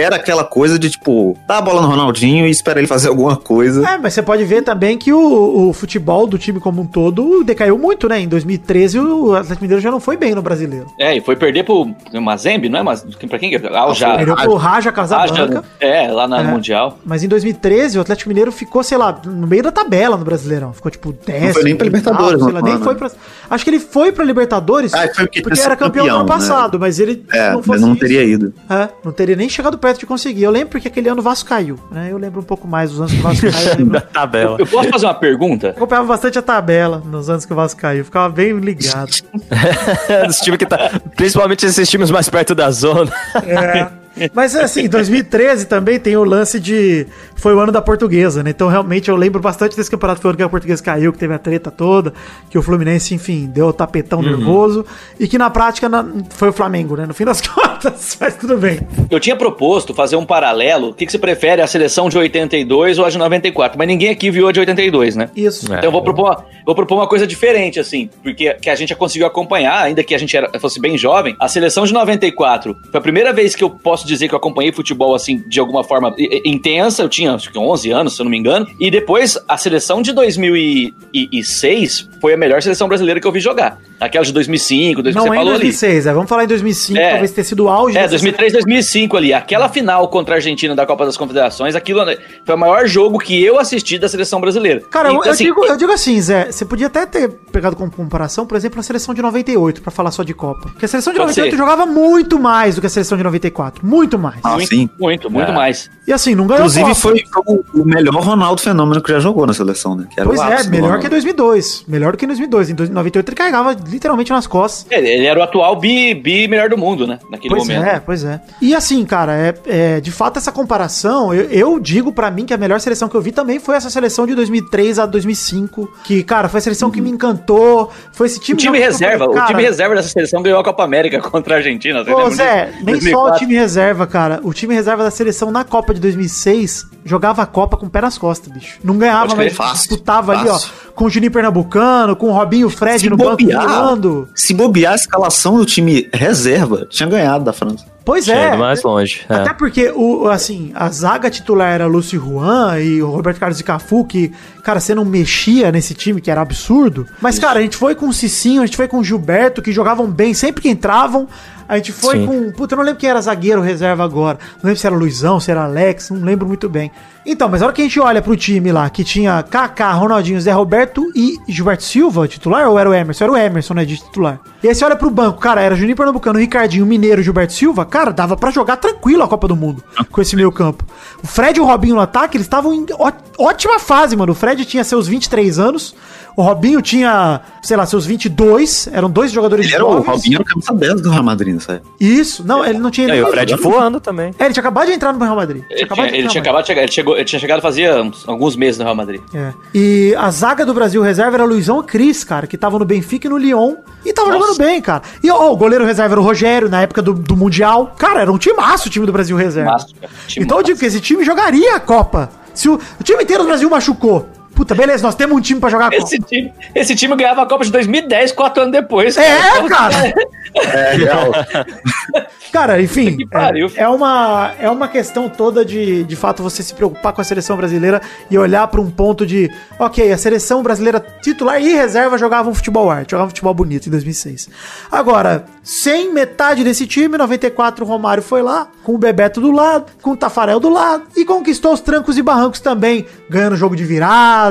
era aquela coisa de, tipo, dá a bola no Ronaldinho e espera ele fazer alguma coisa. É, mas você pode ver também que o, o futebol do time como um todo decaiu muito, né? Em 2013 o Atlético Mineiro já não foi bem no brasileiro. É, e foi perder pro Mazembe, não é? Mas pra quem? Ah, já, perdeu pro Raja Casablanca. É, lá na é, Mundial. Mas em 2013 o Atlético Mineiro ficou, sei lá, no meio da tabela no Brasileirão. Ficou tipo 10. Não foi nem pra Libertadores, sei lá, nem foi pra... Acho que ele foi pra Libertadores ah, porque, porque era campeão, campeão no ano né? passado, mas ele é, não não teria isso, ido. É, não teria nem chegado perto de conseguir. Eu lembro porque aquele ano o Vasco caiu, né? Eu lembro um pouco mais dos anos que o Vasco caiu. Eu da tabela. Eu, eu, posso fazer uma pergunta? Eu acompanhava bastante a tabela nos anos que o Vasco caiu. Ficava bem ligado. Dos times que tá. Principalmente esses times mais perto da zona. É. Mas assim, 2013 também tem o lance de. Foi o ano da portuguesa, né? Então realmente eu lembro bastante desse campeonato. Foi o ano que a portuguesa caiu, que teve a treta toda, que o Fluminense, enfim, deu o tapetão uhum. nervoso. E que na prática foi o Flamengo, né? No fim das contas, mas tudo bem. Eu tinha proposto fazer um paralelo. O que, que você prefere, a seleção de 82 ou a de 94? Mas ninguém aqui viu a de 82, né? Isso. Então eu vou propor, uma, vou propor uma coisa diferente, assim, porque que a gente já conseguiu acompanhar, ainda que a gente era, fosse bem jovem. A seleção de 94 foi a primeira vez que eu posso dizer que eu acompanhei futebol assim de alguma forma intensa. Eu tinha acho que 11 anos, se eu não me engano. E depois a seleção de 2006 foi a melhor seleção brasileira que eu vi jogar. Aquela de 2005, 2000, não é falou 2006, ali. É, vamos falar em 2005, é, talvez tenha sido o auge. É, 2003, seleção. 2005 ali. Aquela final contra a Argentina da Copa das Confederações, aquilo foi o maior jogo que eu assisti da seleção brasileira. Cara, então, eu, assim, digo, eu digo assim, Zé, você podia até ter pegado como comparação, por exemplo, a seleção de 98, para falar só de Copa. Porque a seleção de 98 ser. jogava muito mais do que a seleção de 94. Muito mais. Ah, muito, sim. Muito, muito é. mais. E assim, não ganhou Inclusive, foi, foi, o melhor Ronaldo Fenômeno que já jogou na seleção, né? pois é, melhor que em 2002. Melhor do que em 2002. Em 98 ele carregava literalmente nas costas. É, ele era o atual bi, bi melhor do mundo, né? Naquele pois momento. Pois é, pois é. E assim, cara, é, é de fato essa comparação, eu, eu digo para mim que a melhor seleção que eu vi também foi essa seleção de 2003 a 2005, que, cara, foi a seleção uhum. que me encantou, foi esse time... O time reserva, falei, o time reserva dessa seleção ganhou a Copa América contra a Argentina. Pô, Zé, nem 2004. só o time reserva, cara. O time reserva da seleção na Copa de 2006 jogava a Copa com o pé nas costas, bicho. Não ganhava, mas fácil, disputava fácil. ali, ó, com o Juninho Pernambucano, com o Robinho Fred se no bobear, banco Se bobear a escalação do time reserva, tinha ganhado da França. Pois Tinha é. mais longe. é. Até porque, o, assim, a zaga titular era Lúcio Juan e o Roberto Carlos e Cafu, que, cara, você não mexia nesse time, que era absurdo. Mas, cara, a gente foi com o Cicinho, a gente foi com o Gilberto, que jogavam bem sempre que entravam. A gente foi Sim. com. Puta, eu não lembro quem era zagueiro reserva agora. Não lembro se era Luizão, se era Alex, não lembro muito bem. Então, mas a hora que a gente olha pro time lá, que tinha Kaká, Ronaldinho, Zé Roberto e Gilberto Silva, titular, ou era o Emerson? Era o Emerson, né, de titular. E aí você olha pro banco, cara, era Juninho Pernambucano, Ricardinho, Mineiro, Gilberto Silva, cara, dava pra jogar tranquilo a Copa do Mundo com esse meio campo. O Fred e o Robinho no ataque, eles estavam em ótima fase, mano. O Fred tinha seus 23 anos, o Robinho tinha, sei lá, seus 22, eram dois jogadores Ele era o jovens. Robinho, era o camisa 10 do Real Madrid, não sei. Isso, não, ele não tinha E aí, o Fred voando também. É, ele tinha acabado de entrar no Real Madrid. Ele tinha, de ele tinha acabado de chegar, ele, chegou, ele tinha chegado fazia uns- alguns meses no Real Madrid. É. E a zaga do Brasil reserva era Luizão e Cris, cara, que estavam no Benfica e no Lyon. E tava Nossa. jogando bem, cara. E ó, o goleiro reserva era o Rogério, na época do, do Mundial. Cara, era um timaço o time do Brasil reserva. Massa. Time então eu digo massa. que esse time jogaria a Copa. Se o, o time inteiro do Brasil machucou. Puta, beleza, nós temos um time pra jogar a Copa. Esse time, esse time ganhava a Copa de 2010, quatro anos depois. É, cara. É, real. Cara, enfim, Que pariu. é, é uma, é uma questão toda de, de fato, você se preocupar com a seleção brasileira e olhar para um ponto de, ok, a seleção brasileira titular e reserva jogavam futebol arte, jogavam futebol bonito em 2006. Agora, sem metade desse time, 94 o Romário foi lá, com o Bebeto do lado, com o Tafarel do lado, e conquistou os trancos e barrancos também, ganhando jogo de virada,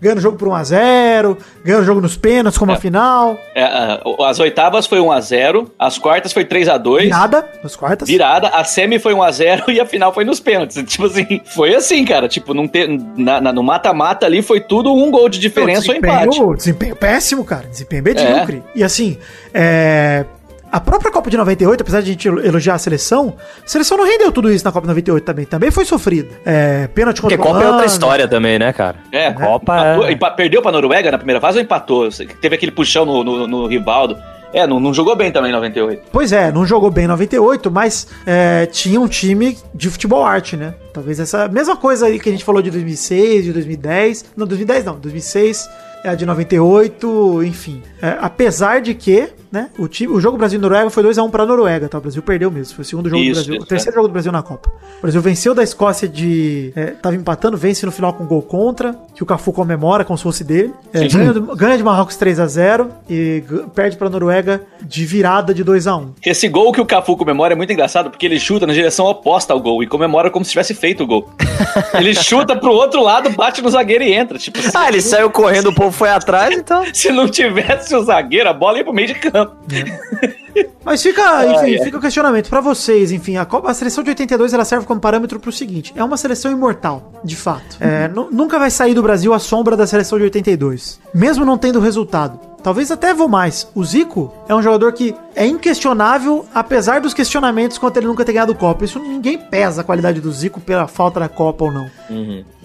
ganhando jogo por 1x0, ganhando jogo nos pênaltis, como a final, É, a- as oitavas foi 1x0, as quartas foi 3x2. virada, nos quartas. Virada, a semi foi 1x0 e a final foi nos pênaltis. Tipo assim, foi assim, cara. Tipo, não ter, na- na- no mata-mata ali foi tudo um gol de diferença ou empate. desempenho, péssimo, cara. Desempenho medíocre. E assim, é, a própria Copa de 98, apesar de a gente elogiar a seleção, a seleção não rendeu tudo isso na Copa de 98 também. Também foi sofrida. É, pênalti Porque contra a Copa é outra Holanda. história também, né, cara? É, Copa empatou- é... empa- perdeu pra Noruega na primeira fase ou empatou? Teve aquele puxão no, no, no Rivaldo. É, não, não jogou bem também em 98. Pois é, não jogou bem em 98, mas é, tinha um time de futebol arte, né? Talvez essa mesma coisa aí que a gente falou de 2006, de 2010. Não, 2010 não, 2006, é a de 98, enfim. É, apesar de que, né, o, time, o jogo Brasil-Noruega foi 2x1 pra Noruega, tá? O Brasil perdeu mesmo. Foi o segundo jogo Isso, do Brasil. isso, o terceiro jogo do Brasil na Copa. O Brasil venceu da Escócia de. É, tava empatando, vence no final com gol contra, que o Cafu comemora como se fosse dele. É, ganha, do- ganha de Marrocos 3x0 e perde pra Noruega de virada de 2x1. Esse gol que o Cafu comemora é muito engraçado, porque ele chuta na direção oposta ao gol e comemora como se tivesse feito o gol. ele chuta pro outro lado, bate no zagueiro e entra. Tipo, se, Ah, ele saiu correndo, o povo foi atrás, então... se não tivesse o zagueiro, a bola ia pro meio de campo. Mas fica, enfim, ai. fica o questionamento pra vocês, enfim, a, Copa- a seleção de 82 ela serve como parâmetro pro seguinte, é uma seleção imortal, de fato. É, nu- nunca vai sair do Brasil a sombra da seleção de 82, mesmo não tendo resultado. Talvez até vou mais. O Zico é um jogador que é inquestionável, apesar dos questionamentos quanto ele nunca ter ganhado Copa. Isso ninguém pesa a qualidade do Zico pela falta da Copa ou não.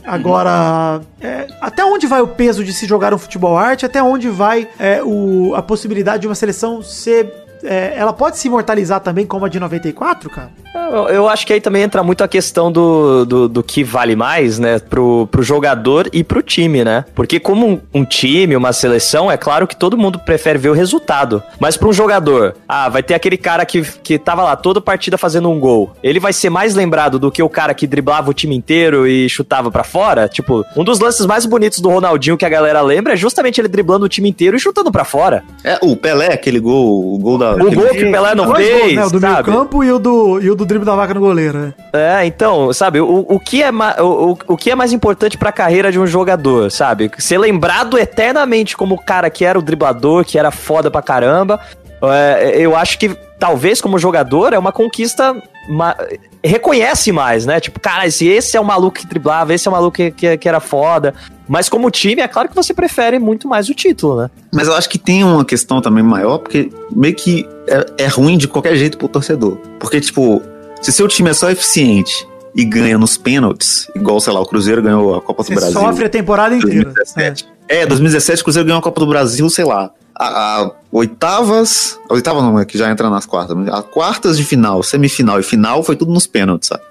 Agora, é, até onde vai o peso de se jogar um futebol arte? Até onde vai é, o, a possibilidade de uma seleção ser. É, ela pode se imortalizar também como a de 94, cara? Eu, eu acho que aí também entra muito a questão do, do, do que vale mais, né, pro, pro jogador e pro time, né? Porque como um, um time, uma seleção, é claro que todo mundo prefere ver o resultado. Mas pra um jogador, ah, vai ter aquele cara que, que tava lá toda partida fazendo um gol. Ele vai ser mais lembrado do que o cara que driblava o time inteiro e chutava pra fora? Tipo, um dos lances mais bonitos do Ronaldinho que a galera lembra é justamente ele driblando o time inteiro e chutando pra fora. É, o Pelé, aquele gol, o gol da. O gol que o Pelé não fez, gols, né? O do meio campo e o do, e o do drible da vaca no goleiro, né? É, então, sabe, o, o, que, é o, o que é mais importante pra carreira de um jogador, sabe? Ser lembrado eternamente como o cara que era o driblador, que era foda pra caramba. É, eu acho que talvez como jogador é uma conquista. ma- reconhece mais, né? Tipo, cara, esse, esse é o maluco que driblava, esse é o maluco que, que, que era foda. Mas como time, é claro que você prefere muito mais o título, né? Mas eu acho que tem uma questão também maior, porque meio que é, é ruim de qualquer jeito pro torcedor. Porque, tipo, se seu time é só eficiente e ganha nos pênaltis, igual, sei lá, o Cruzeiro ganhou a Copa do Você Brasil. sofre a temporada inteira. 2017. É, 2017 o Cruzeiro ganhou a Copa do Brasil, sei lá. A, a oitavas. A oitava não, é que já entra nas quartas. A quartas de final, semifinal e final foi tudo nos pênaltis, sabe?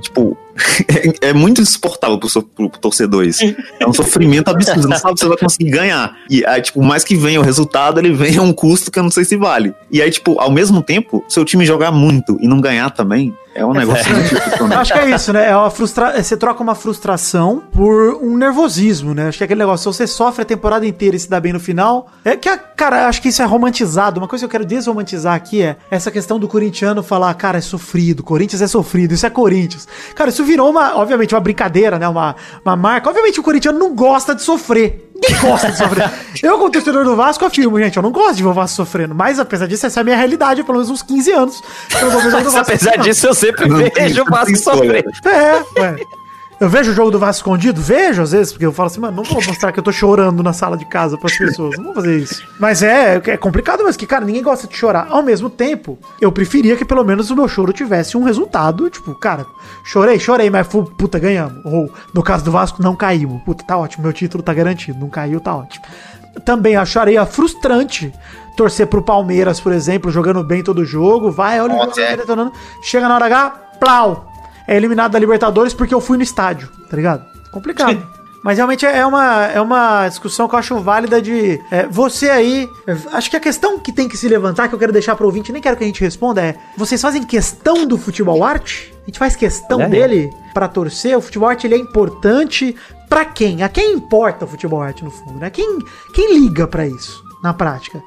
Tipo, é, é muito insuportável pro, so- pro, pro torcedor isso. É um sofrimento absurdo, não sabe se você vai conseguir ganhar. E aí, tipo, mais que venha o resultado, ele vem a um custo que eu não sei se vale. E aí, tipo, ao mesmo tempo, seu time jogar muito e não ganhar também, é um negócio muito difícil, né? Acho que é isso, né? É uma frustra... Você troca uma frustração por um nervosismo, né? Acho que é aquele negócio, se você sofre a temporada inteira e se dá bem no final. É que, cara, acho que isso é romantizado. Uma coisa que eu quero desromantizar aqui é essa questão do corintiano falar, cara, é sofrido, Corinthians é sofrido, isso é Corinthians. Cara, isso virou uma, obviamente, uma brincadeira, né? Uma, uma marca. Obviamente o corintiano não gosta de sofrer. Gosta de sofrer. Eu, como torcedor do Vasco, afirmo, gente, eu não gosto de ver o Vasco sofrendo. Mas, apesar disso, essa é a minha realidade pelo menos uns 15 anos. Eu vou Mas Vasco, apesar não. disso, eu sempre vejo o Vasco sofrer. escolha. É, ué. Eu vejo o jogo do Vasco escondido? Vejo, às vezes, porque eu falo assim, mano, não vou mostrar que eu tô chorando na sala de casa pras pessoas. Não vou fazer isso. Mas é, é complicado, mas que, cara, ninguém gosta de chorar. Ao mesmo tempo, eu preferia que pelo menos o meu choro tivesse um resultado. Tipo, cara, chorei, chorei, mas puta, ganhamos. Ou, no caso do Vasco, não caímos. Puta, tá ótimo, meu título tá garantido. Não caiu, tá ótimo. Também acharia frustrante torcer pro Palmeiras, por exemplo, jogando bem todo jogo. Vai, olha o jogo, é. detonando. Chega na hora H, plau! É eliminado da Libertadores porque eu fui no estádio, tá ligado? Complicado. Mas realmente é uma, é uma discussão que eu acho válida de é, você aí. é, acho que a questão que tem que se levantar, que eu quero deixar pro ouvinte, nem quero que a gente responda, é: vocês fazem questão do futebol arte? A gente faz questão aí. dele pra torcer? O futebol arte ele é importante pra quem? A quem importa o futebol arte no fundo, né? Quem, quem liga pra isso na prática?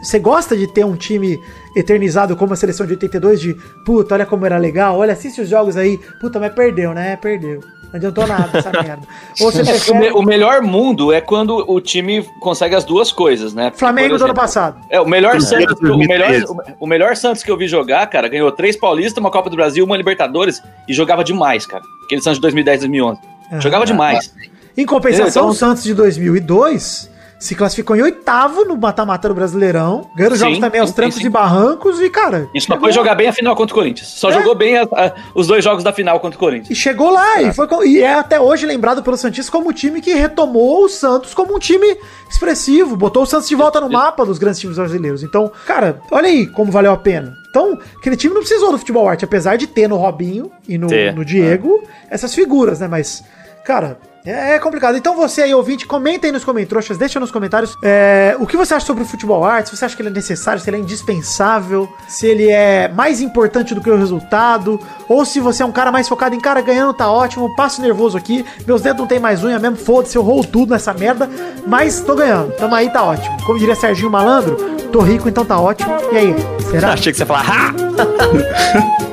Você gosta de ter um time eternizado como a seleção de 82 de puta, olha como era legal, olha, assiste os jogos aí, puta, mas perdeu, né? Perdeu. Não adiantou nada essa merda. É, porque o, me- prefere o melhor mundo é quando o time consegue as duas coisas, né? Porque, Flamengo por do ano exemplo, passado. É, o melhor, Santos, o, 2013. melhor, o melhor Santos que eu vi jogar, cara, ganhou três Paulistas, uma Copa do Brasil, uma Libertadores e jogava demais, cara. Aquele Santos de 2010, 2011. Jogava demais. Em compensação, Então- o Santos de 2002 se classificou em oitavo no mata-mata do Brasileirão, ganhando Sim, jogos também aos sim, trancos sim. e barrancos e, cara... E só chegou- foi jogar bem a final contra o Corinthians. Só É. jogou bem a- a- os dois jogos da final contra o Corinthians. E chegou lá, e, foi, e é até hoje lembrado pelo Santos como o time que retomou o Santos como um time expressivo, botou o Santos de volta no mapa dos grandes times brasileiros. Então, cara, olha aí como valeu a pena. Então, aquele time não precisou do futebol arte, apesar de ter no Robinho e no, no Diego essas figuras, né? Mas, cara, é, é complicado. Então você aí, ouvinte, comenta aí nos comentários, deixa nos comentários é, o que você acha sobre o futebol arte, se você acha que ele é necessário, se ele é indispensável, se ele é mais importante do que o resultado, ou se você é um cara mais focado em cara ganhando, tá ótimo, passo nervoso aqui, meus dedos não tem mais unha mesmo, foda-se, eu rolo tudo nessa merda, mas tô ganhando, tamo aí, tá ótimo. Como diria Serginho Malandro, tô rico, então tá ótimo. E aí, será? Achei que você ia falar, ha!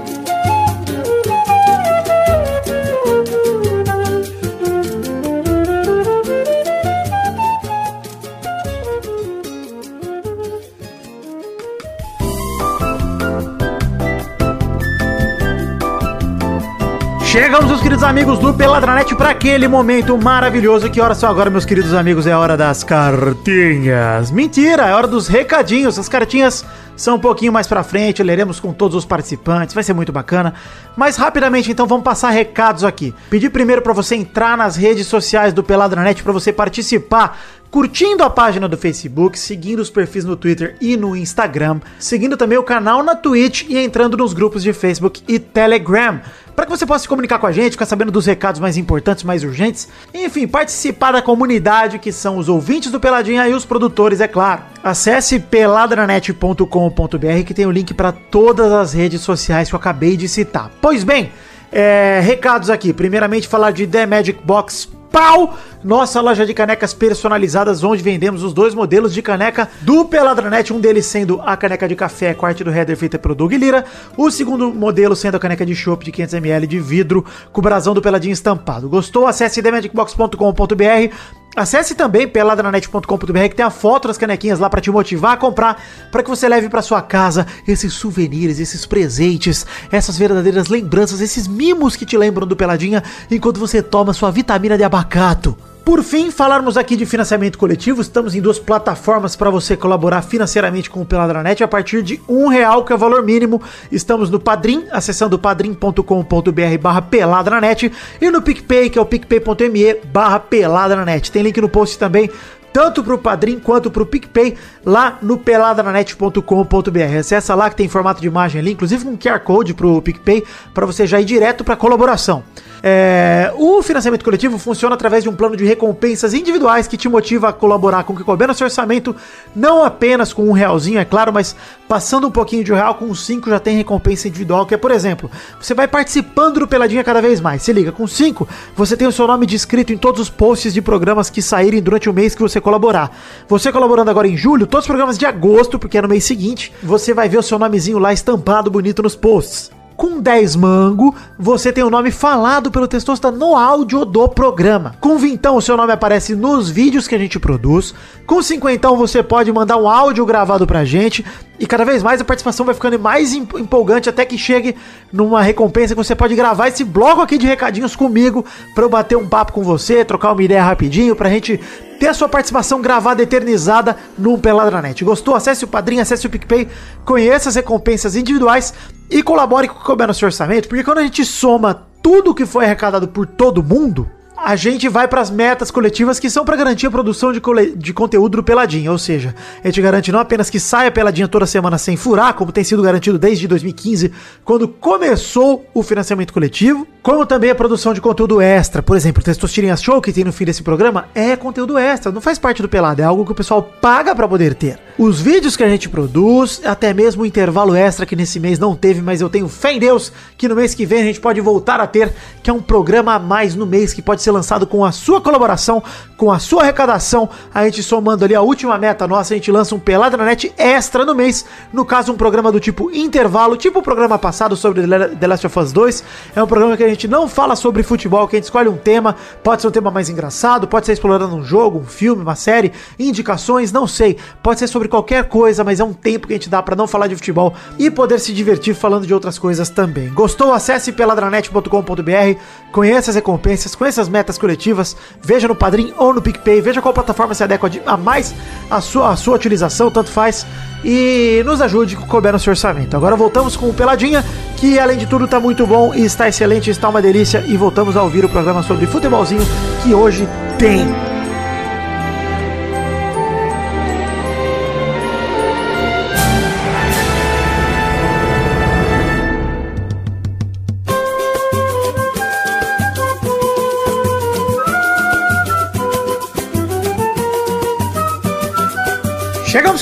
Chegamos, meus queridos amigos do Peladranet, para aquele momento maravilhoso. Que horas são agora, meus queridos amigos? É hora das cartinhas. Mentira, é hora dos recadinhos. As cartinhas são um pouquinho mais pra frente, leremos com todos os participantes, vai ser muito bacana. Mas rapidamente, então, vamos passar recados aqui. Pedir primeiro para você entrar nas redes sociais do Peladranet para você participar curtindo a página do Facebook, seguindo os perfis no Twitter e no Instagram, seguindo também o canal na Twitch e entrando nos grupos de Facebook e Telegram. Para que você possa se comunicar com a gente, ficar sabendo dos recados mais importantes, mais urgentes, enfim, participar da comunidade que são os ouvintes do Peladinha e os produtores, é claro. Acesse peladranet.com.br que tem o link para todas as redes sociais que eu acabei de citar. Pois bem, é, recados aqui. Primeiramente, falar de The Magic Box Pau, nossa loja de canecas personalizadas, onde vendemos os dois modelos de caneca do Peladranet, um deles sendo a caneca de café arte do header feita pelo Doug Lira, o segundo modelo sendo a caneca de chopp de 500ml de vidro com o brasão do Peladinho estampado. Gostou? Acesse themagicbox.com.br Acesse também peladranet.com.br que tem a foto das canequinhas lá pra te motivar a comprar, para que você leve pra sua casa esses souvenirs, esses presentes, essas verdadeiras lembranças, esses mimos que te lembram do Peladinha enquanto você toma sua vitamina de abacato. Por fim, falarmos aqui de financiamento coletivo. Estamos em duas plataformas para você colaborar financeiramente com o Peladranet a partir de um real, que é o valor mínimo. Estamos no Padrim, acessando padrim.com.br barra peladranet e no PicPay, que é o picpay.me barra peladranet. Tem link no post também tanto pro Padrim quanto pro PicPay, lá no peladranet.com.br. Acessa lá que tem formato de imagem ali, inclusive um QR Code pro PicPay, para você já ir direto pra colaboração. É, o financiamento coletivo funciona através de um plano de recompensas individuais que te motiva a colaborar com o que couber no seu orçamento, não apenas com um realzinho, é claro, mas passando um pouquinho de um real, com cinco já tem recompensa individual, que é, por exemplo, você vai participando do Peladinha cada vez mais. Se liga, com cinco, você tem o seu nome descrito em todos os posts de programas que saírem durante o mês que você colaborar. Você colaborando agora em julho, todos os programas de agosto, porque é no mês seguinte, você vai ver o seu nomezinho lá estampado bonito nos posts. Com 10 mango, você tem o nome falado pelo Testosta no áudio do programa. Com vintão, o seu nome aparece nos vídeos que a gente produz. Com cinquentão, você pode mandar um áudio gravado pra gente. E cada vez mais a participação vai ficando mais em- empolgante até que chegue numa recompensa que você pode gravar esse bloco aqui de recadinhos comigo pra eu bater um papo com você, trocar uma ideia rapidinho, pra gente ter a sua participação gravada, eternizada no Peladranet. Gostou? Acesse o Padrinho, acesse o PicPay, conheça as recompensas individuais e colabore com o que couber no seu orçamento, porque quando a gente soma tudo que foi arrecadado por todo mundo, a gente vai para as metas coletivas que são para garantir a produção de, de conteúdo do Peladinha. Ou seja, a gente garante não apenas que saia Peladinha toda semana sem furar, como tem sido garantido desde 2015, quando começou o financiamento coletivo, como também a produção de conteúdo extra. Por exemplo, o Testosterinha Show que tem no fim desse programa é conteúdo extra, não faz parte do Pelado, é algo que o pessoal paga para poder ter. Os vídeos que a gente produz, até mesmo o intervalo extra que nesse mês não teve, mas eu tenho fé em Deus que no mês que vem a gente pode voltar a ter, que é um programa a mais no mês que pode ser lançado com a sua colaboração, com a sua arrecadação. A gente somando ali a última meta nossa, a gente lança um Pelada na Net extra no mês. No caso, um programa do tipo intervalo, tipo o programa passado sobre The Last of Us 2. É um programa que a gente não fala sobre futebol, que a gente escolhe um tema, pode ser um tema mais engraçado, pode ser explorando um jogo, um filme, uma série, indicações, não sei. Pode ser sobre qualquer coisa, mas é um tempo que a gente dá pra não falar de futebol e poder se divertir falando de outras coisas também. Gostou? Acesse peladranet.com.br, conheça as recompensas, conheça as metas coletivas, veja no Padrim ou no PicPay, veja qual plataforma se adequa de- a mais a sua, a sua utilização, tanto faz, e nos ajude com o no seu orçamento. Agora voltamos com o Peladinha, que além de tudo tá muito bom e está excelente, está uma delícia, e voltamos a ouvir o programa sobre futebolzinho que hoje tem.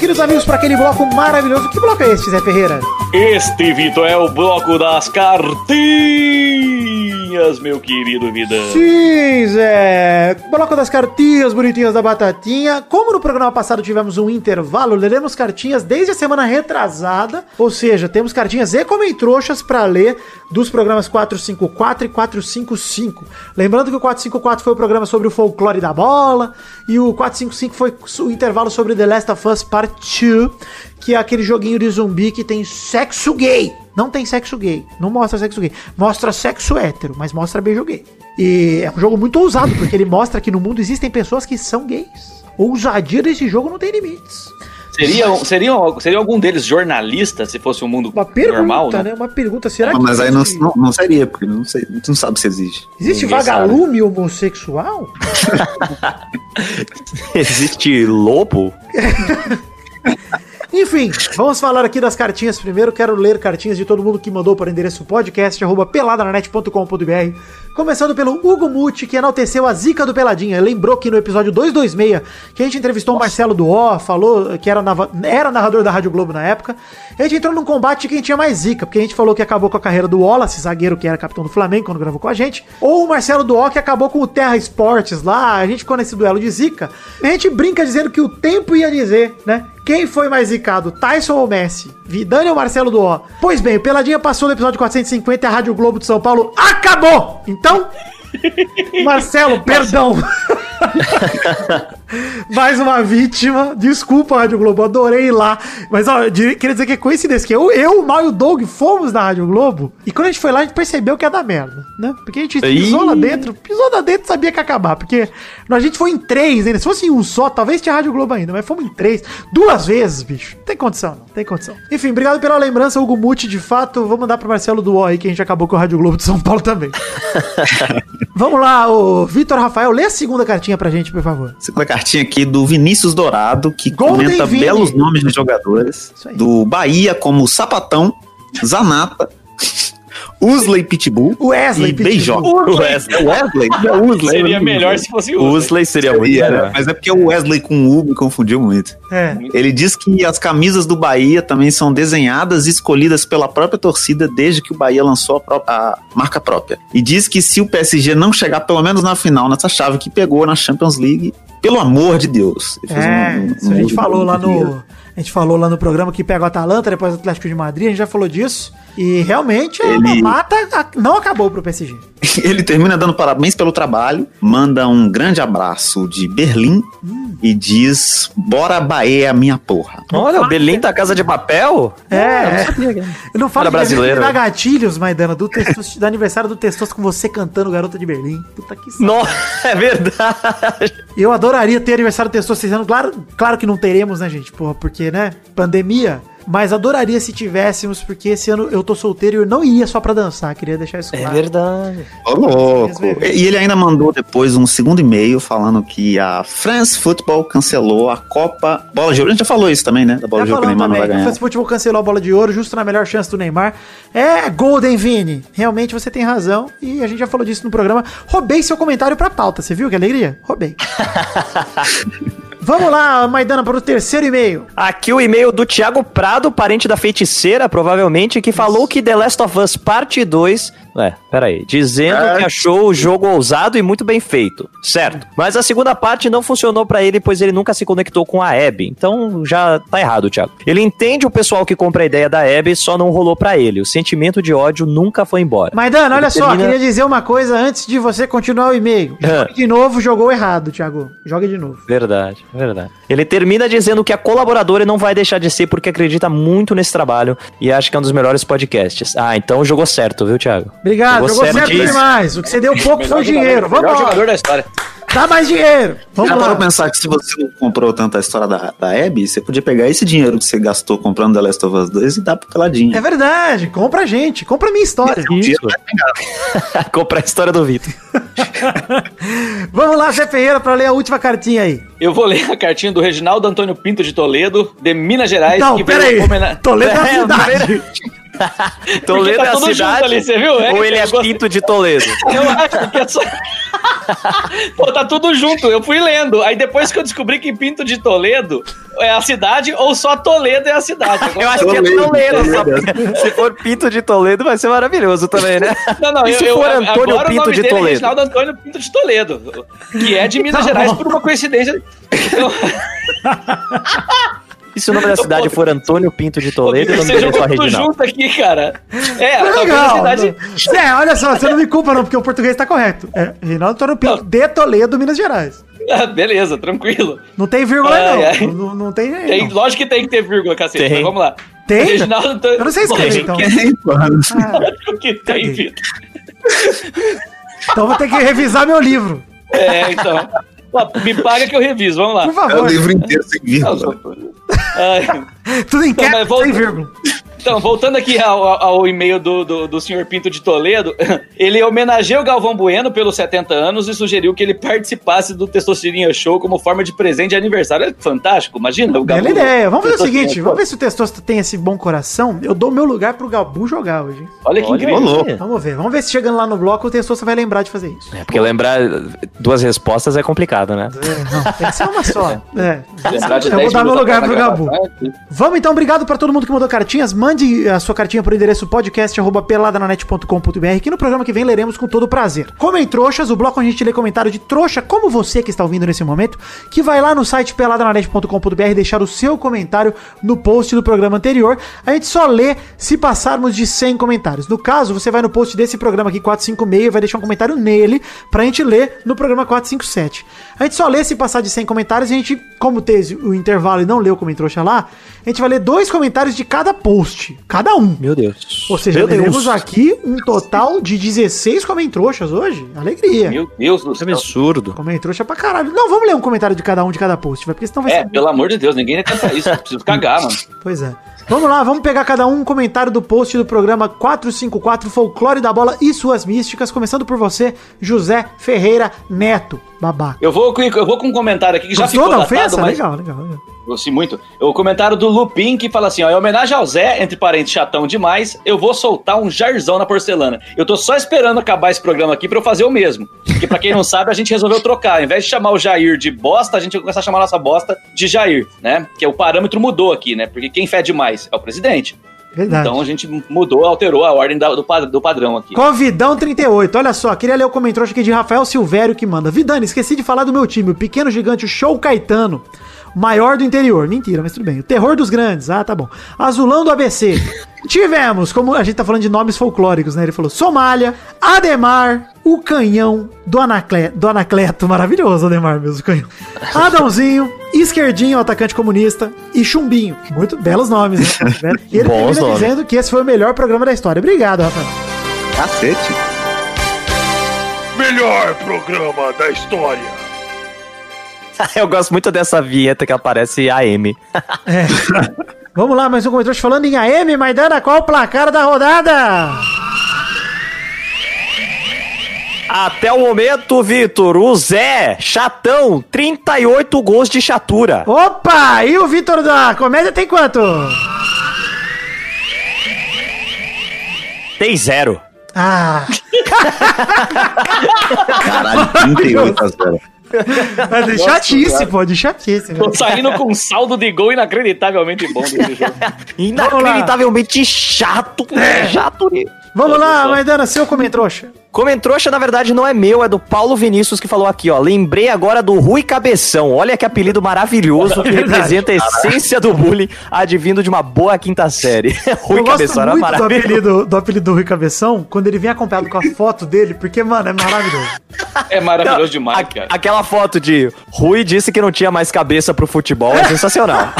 Queridos amigos, para aquele bloco maravilhoso. Que bloco é esse, Zé Ferreira? Este, Vitor, é o bloco das cartinhas, meu querido vida. Sim, Zé. Bloco das cartinhas bonitinhas da batatinha. Como no programa passado tivemos um intervalo, leremos cartinhas desde a semana retrasada. Ou seja, temos cartinhas e comentroxas para ler dos programas 454 e 455. Lembrando que o 454 foi o programa sobre o folclore da bola e o 455 foi o intervalo sobre The Last of Us Part 2, que é aquele joguinho de zumbi que tem sexo gay. Não tem sexo gay, não mostra sexo gay. Mostra sexo hétero, mas mostra beijo gay. E é um jogo muito ousado, porque ele mostra que no mundo existem pessoas que são gays. A ousadia desse jogo não tem limites. Seria, seria, seria algum deles jornalista, se fosse um mundo Uma pergunta, normal, né? né? Uma pergunta. Será Ah, que mas aí não, não, não seria, porque não, sei, não sabe se existe. existe Ninguém vagalume homossexual? Existe lobo? Enfim, vamos falar aqui das cartinhas primeiro. Quero ler cartinhas de todo mundo que mandou para o endereço podcast arroba peladananet.com.br. Começando pelo Hugo Muti, que enalteceu a zica do Peladinha. Lembrou que no episódio 226, que a gente entrevistou o Marcelo do O, falou que era, era narrador da Rádio Globo na época. A gente entrou num combate de quem tinha mais zica, porque a gente falou que acabou com a carreira do Wallace, zagueiro que era capitão do Flamengo quando gravou com a gente. Ou o Marcelo do O, que acabou com o Terra Esportes lá. A gente ficou nesse duelo de zica. A gente brinca dizendo que o tempo ia dizer, né? Quem foi mais zicado, Tyson ou Messi? Vidani ou Marcelo do O? Pois bem, o Peladinha passou no episódio 450 e a Rádio Globo de São Paulo acabou! Então, Marcelo, perdão. Mais uma vítima. Desculpa, Rádio Globo, adorei ir lá. Mas, ó, queria dizer que é coincidência que eu, eu, o Mal e o Doug fomos na Rádio Globo. E quando a gente foi lá, a gente percebeu que ia dar merda, né? Porque a gente pisou lá dentro, pisou lá dentro sabia que ia acabar. Porque a gente foi em três ainda. Se fosse em um só, talvez tinha Rádio Globo ainda. Mas fomos em três. Duas vezes, bicho. Não tem condição, não. Tem condição. Enfim, obrigado pela lembrança, Hugo Muti. De fato, vou mandar pro Marcelo do O aí, que a gente acabou com a Rádio Globo de São Paulo também. Vamos lá, o Vitor Rafael, lê a segunda cartinha pra gente, por favor. Segunda cartinha aqui do Vinícius Dourado, que Golden comenta Vini. belos nomes de jogadores. Do Bahia, como Sapatão, Zanata, Usley Pitbull Wesley e Pitbull. Beijó. Wesley. Wesley? Não Usley. Seria melhor se fosse o Usley seria muito Seria, melhor. né? Mas é porque o Wesley com U me confundiu muito. É. Ele diz que as camisas do Bahia também são desenhadas e escolhidas pela própria torcida desde que o Bahia lançou a, pró- a marca própria. E diz que se o PSG não chegar pelo menos na final, nessa chave que pegou na Champions League, pelo amor de Deus. É, um- a um gente uso falou lá no. A gente falou lá no programa que pega o Atalanta, depois o Atlético de Madrid, a gente já falou disso. E realmente a Ele- a- não acabou pro PSG. Ele termina dando parabéns pelo trabalho, manda um grande abraço de Berlim e diz: Bora Bahia, minha porra. Olha, o Belim da Casa de Papel? É, é. Eu não falo Olha, brasileiro. da gatilhos, Maidana, do, Testos- do aniversário do Testoso com você cantando Garota de Berlim. Puta que saco. Nossa, é verdade. Eu adoraria ter aniversário do Testoso esse ano. Claro, claro que não teremos, né, gente? Porra, porque, né? Pandemia. Mas adoraria se tivéssemos, porque esse ano eu tô solteiro e eu não iria só pra dançar. Queria deixar isso É claro. verdade. Ô, louco. E ele ainda mandou depois um segundo e-mail falando que a France Football cancelou a Copa Bola de Ouro. A gente já falou isso também, né? Da Bola Já de Ouro que o Neymar não também, vai que o ganhar. France Futebol cancelou a bola de ouro justo na melhor chance do Neymar. É Golden Vini. Realmente você tem razão. E a gente já falou disso no programa. Roubei seu comentário pra pauta. Você viu que alegria? Roubei. Vamos lá, Maidana, para o terceiro e-mail. Aqui o e-mail do Thiago Prado, parente da feiticeira, provavelmente, que falou que The Last of Us Parte 2. É, peraí. Dizendo que achou o jogo ousado e muito bem feito. Certo. Mas a segunda parte não funcionou pra ele, pois ele nunca se conectou com a Abby. Então já tá errado, Thiago. Ele entende o pessoal que compra a ideia da Abby, só não rolou pra ele. O sentimento de ódio nunca foi embora. Maidana, olha Ele só, termina- queria dizer uma coisa antes de você continuar o e-mail. Jogue de novo, jogou errado, Thiago. Joga de novo. Verdade, verdade. Ele termina dizendo que a colaboradora não vai deixar de ser porque acredita muito nesse trabalho e acha que é um dos melhores podcasts. Ah, então jogou certo, viu, Thiago? Obrigado, jogou certo certíssimo. demais. O que você deu pouco foi o dinheiro. Vamos lá. jogador da história. Dá mais dinheiro. Vamos Já lá. parou pensar que se você não comprou tanto a história da, da Abby, você podia pegar esse dinheiro que você gastou comprando The Last of Us 2 e dar pro peladinho. É verdade. Compra a gente. Compra a minha história. Isso. Comprar a história do Vitor. Vamos lá, Zé Ferreira, pra ler a última cartinha aí. Eu vou ler a cartinha do Reginaldo Antônio Pinto de Toledo, de Minas Gerais. Não, que pera veio aí. homena- Toledo é É, a cidade. Toledo tá é a cidade? ali, você viu? É, ou ele é eu. Pinto de Toledo? Eu acho que é só. Pô, tá tudo junto. Eu fui lendo. Aí depois que eu descobri que Pinto de Toledo é a cidade ou só Toledo é a cidade. Agora- Eu acho que é Toledo. só- Se for Pinto de Toledo, vai ser maravilhoso também, né? Não, não, E eu, se eu, for Antônio agora o Pinto nome de dele é Toledo? Reginaldo Antônio Pinto de Toledo, que é de Minas Tá Gerais por uma coincidência. Então, E se o nome da cidade for Antônio Pinto de Toledo, o nome dele é só Reginaldo? junto aqui, cara. É, legal. cidade. Zé, olha só, você não me culpa não, porque o português tá correto. É Reinaldo Antônio Pinto, de Toledo, Minas Gerais. Ah, beleza, tranquilo. Não tem vírgula Ai, não. não. Não tem aí, Tem, não. lógico que tem que ter vírgula, cacete. Tem. Mas vamos lá. Tem? Reginaldo Antônio. Eu não sei escrever, então. Quem, mano? Ah, Lógico que tem? Vitor. então vou ter que revisar meu livro. É, então. Me paga que eu reviso, vamos lá. Por É o favor. livro inteiro sem vírgula. Ai, Tudo em Então, cap, volta- sem vírgula. Então, voltando aqui ao, ao- e-mail do, do, do senhor Pinto de Toledo, ele homenageia o Galvão Bueno pelos 70 anos e sugeriu que ele participasse do Testosterinha Show como forma de presente de aniversário. É fantástico, imagina o Bela ideia. Vamos fazer o seguinte, vamos ver se o Testosta tem esse bom coração. Eu dou meu lugar pro Gabu jogar hoje. Olha que Olha incrível. Vamos ver. Vamos ver se chegando lá no bloco o Testosta vai lembrar de fazer isso. É, porque lembrar duas respostas é complicado, né? É, não, tem que ser uma só. É. De Eu vou 10 dar meu lugar pro Gabu. Vamos então, obrigado pra todo mundo que mandou cartinhas. Mande a sua cartinha pro endereço podcast@peladananet.com.br que no programa que vem leremos com todo prazer. Como em trouxas, o bloco a gente lê comentário de trouxa, como você que está ouvindo nesse momento, que vai lá no site peladananet.com.br deixar o seu comentário no post do programa anterior. A gente só lê se passarmos de 100 comentários. No caso, você vai no post desse programa aqui 456 e vai deixar um comentário nele pra gente ler no programa 457. A gente só lê se passar de 100 comentários e a gente, como teve o intervalo e não leu como em trouxa lá, a gente vai ler dois comentários de cada post. Cada um. Meu Deus. Ou seja, Meu teremos Deus. aqui um total de 16 comentroxas hoje. Alegria. Meu Deus do Que céu. absurdo. Comentrouxa pra caralho. Não, vamos ler um comentário de cada um de cada post, vai, porque senão vai É, ser. pelo amor de Deus, ninguém canta isso. Preciso cagar, mano. Pois é. Vamos lá, vamos pegar cada um um comentário do post do programa 454 Folclore da Bola e suas místicas, começando por você, José Ferreira Neto, babaca. Eu vou, com- eu vou com um comentário aqui que já Gostou ficou da datado, ofensa? mas... Legal, legal, legal. Gostei muito. O comentário do Lupin que fala assim: ó, em homenagem ao Zé, entre parentes chatão demais, eu vou soltar um jarzão na porcelana. Eu tô só esperando acabar esse programa aqui pra eu fazer o mesmo. Porque pra quem não sabe, a gente resolveu trocar. Ao invés de chamar o Jair de bosta, a gente vai começar a chamar a nossa bosta de Jair, né? Que o parâmetro mudou aqui, né? Porque quem fede mais é o presidente. Verdade. Então a gente mudou, alterou a ordem da- do, do padrão aqui. Covidão 38, olha só, queria ler o comentário aqui de Rafael Silvério que manda. Vidani, esqueci de falar do meu time, o pequeno gigante o Show Caetano, maior do interior. Mentira, mas tudo bem. O terror dos grandes, ah, tá bom. Azulão do ABC. Tivemos, como a gente tá falando de nomes folclóricos, né? Ele falou Somália, Ademar, o canhão do, Anacle, do Anacleto, maravilhoso Ademar mesmo, o canhão. Adãozinho, Esquerdinho, o atacante comunista, e Chumbinho. Muito belos nomes, né? E ele Bons termina nomes. dizendo que esse foi o melhor programa da história. Obrigado, Rafael. Cacete. Melhor programa da história. Eu gosto muito dessa vinheta que aparece AM. Vamos lá, mais um comentário falando em AM, Maidana, qual o placar da rodada? Até o momento, Vitor, o Zé, chatão, 38 gols de chatura. Opa, e o Vitor da comédia tem quanto? Tem zero. Ah, Caralho, 38 a 0. É de chatice, pô, de chatice. né? Tô saindo com um saldo de gol inacreditavelmente bom desse jogo. Inacreditavelmente chato. É. Chato. Vamos lá, Maidana, seu comentrouxa. Comentrouxa, na verdade, não é meu, é do Paulo Vinícius que falou aqui, ó. Lembrei agora do Rui Cabeção. Olha que apelido maravilhoso que representa a essência do bullying advindo de uma boa quinta série. Rui Eu gosto Cabeção era muito do maravilhoso. apelido, do apelido do Rui Cabeção, quando ele vem acompanhado com a foto dele, porque, mano, é maravilhoso. É maravilhoso demais, A- cara. Aquela foto de Rui disse que não tinha mais cabeça pro futebol é sensacional.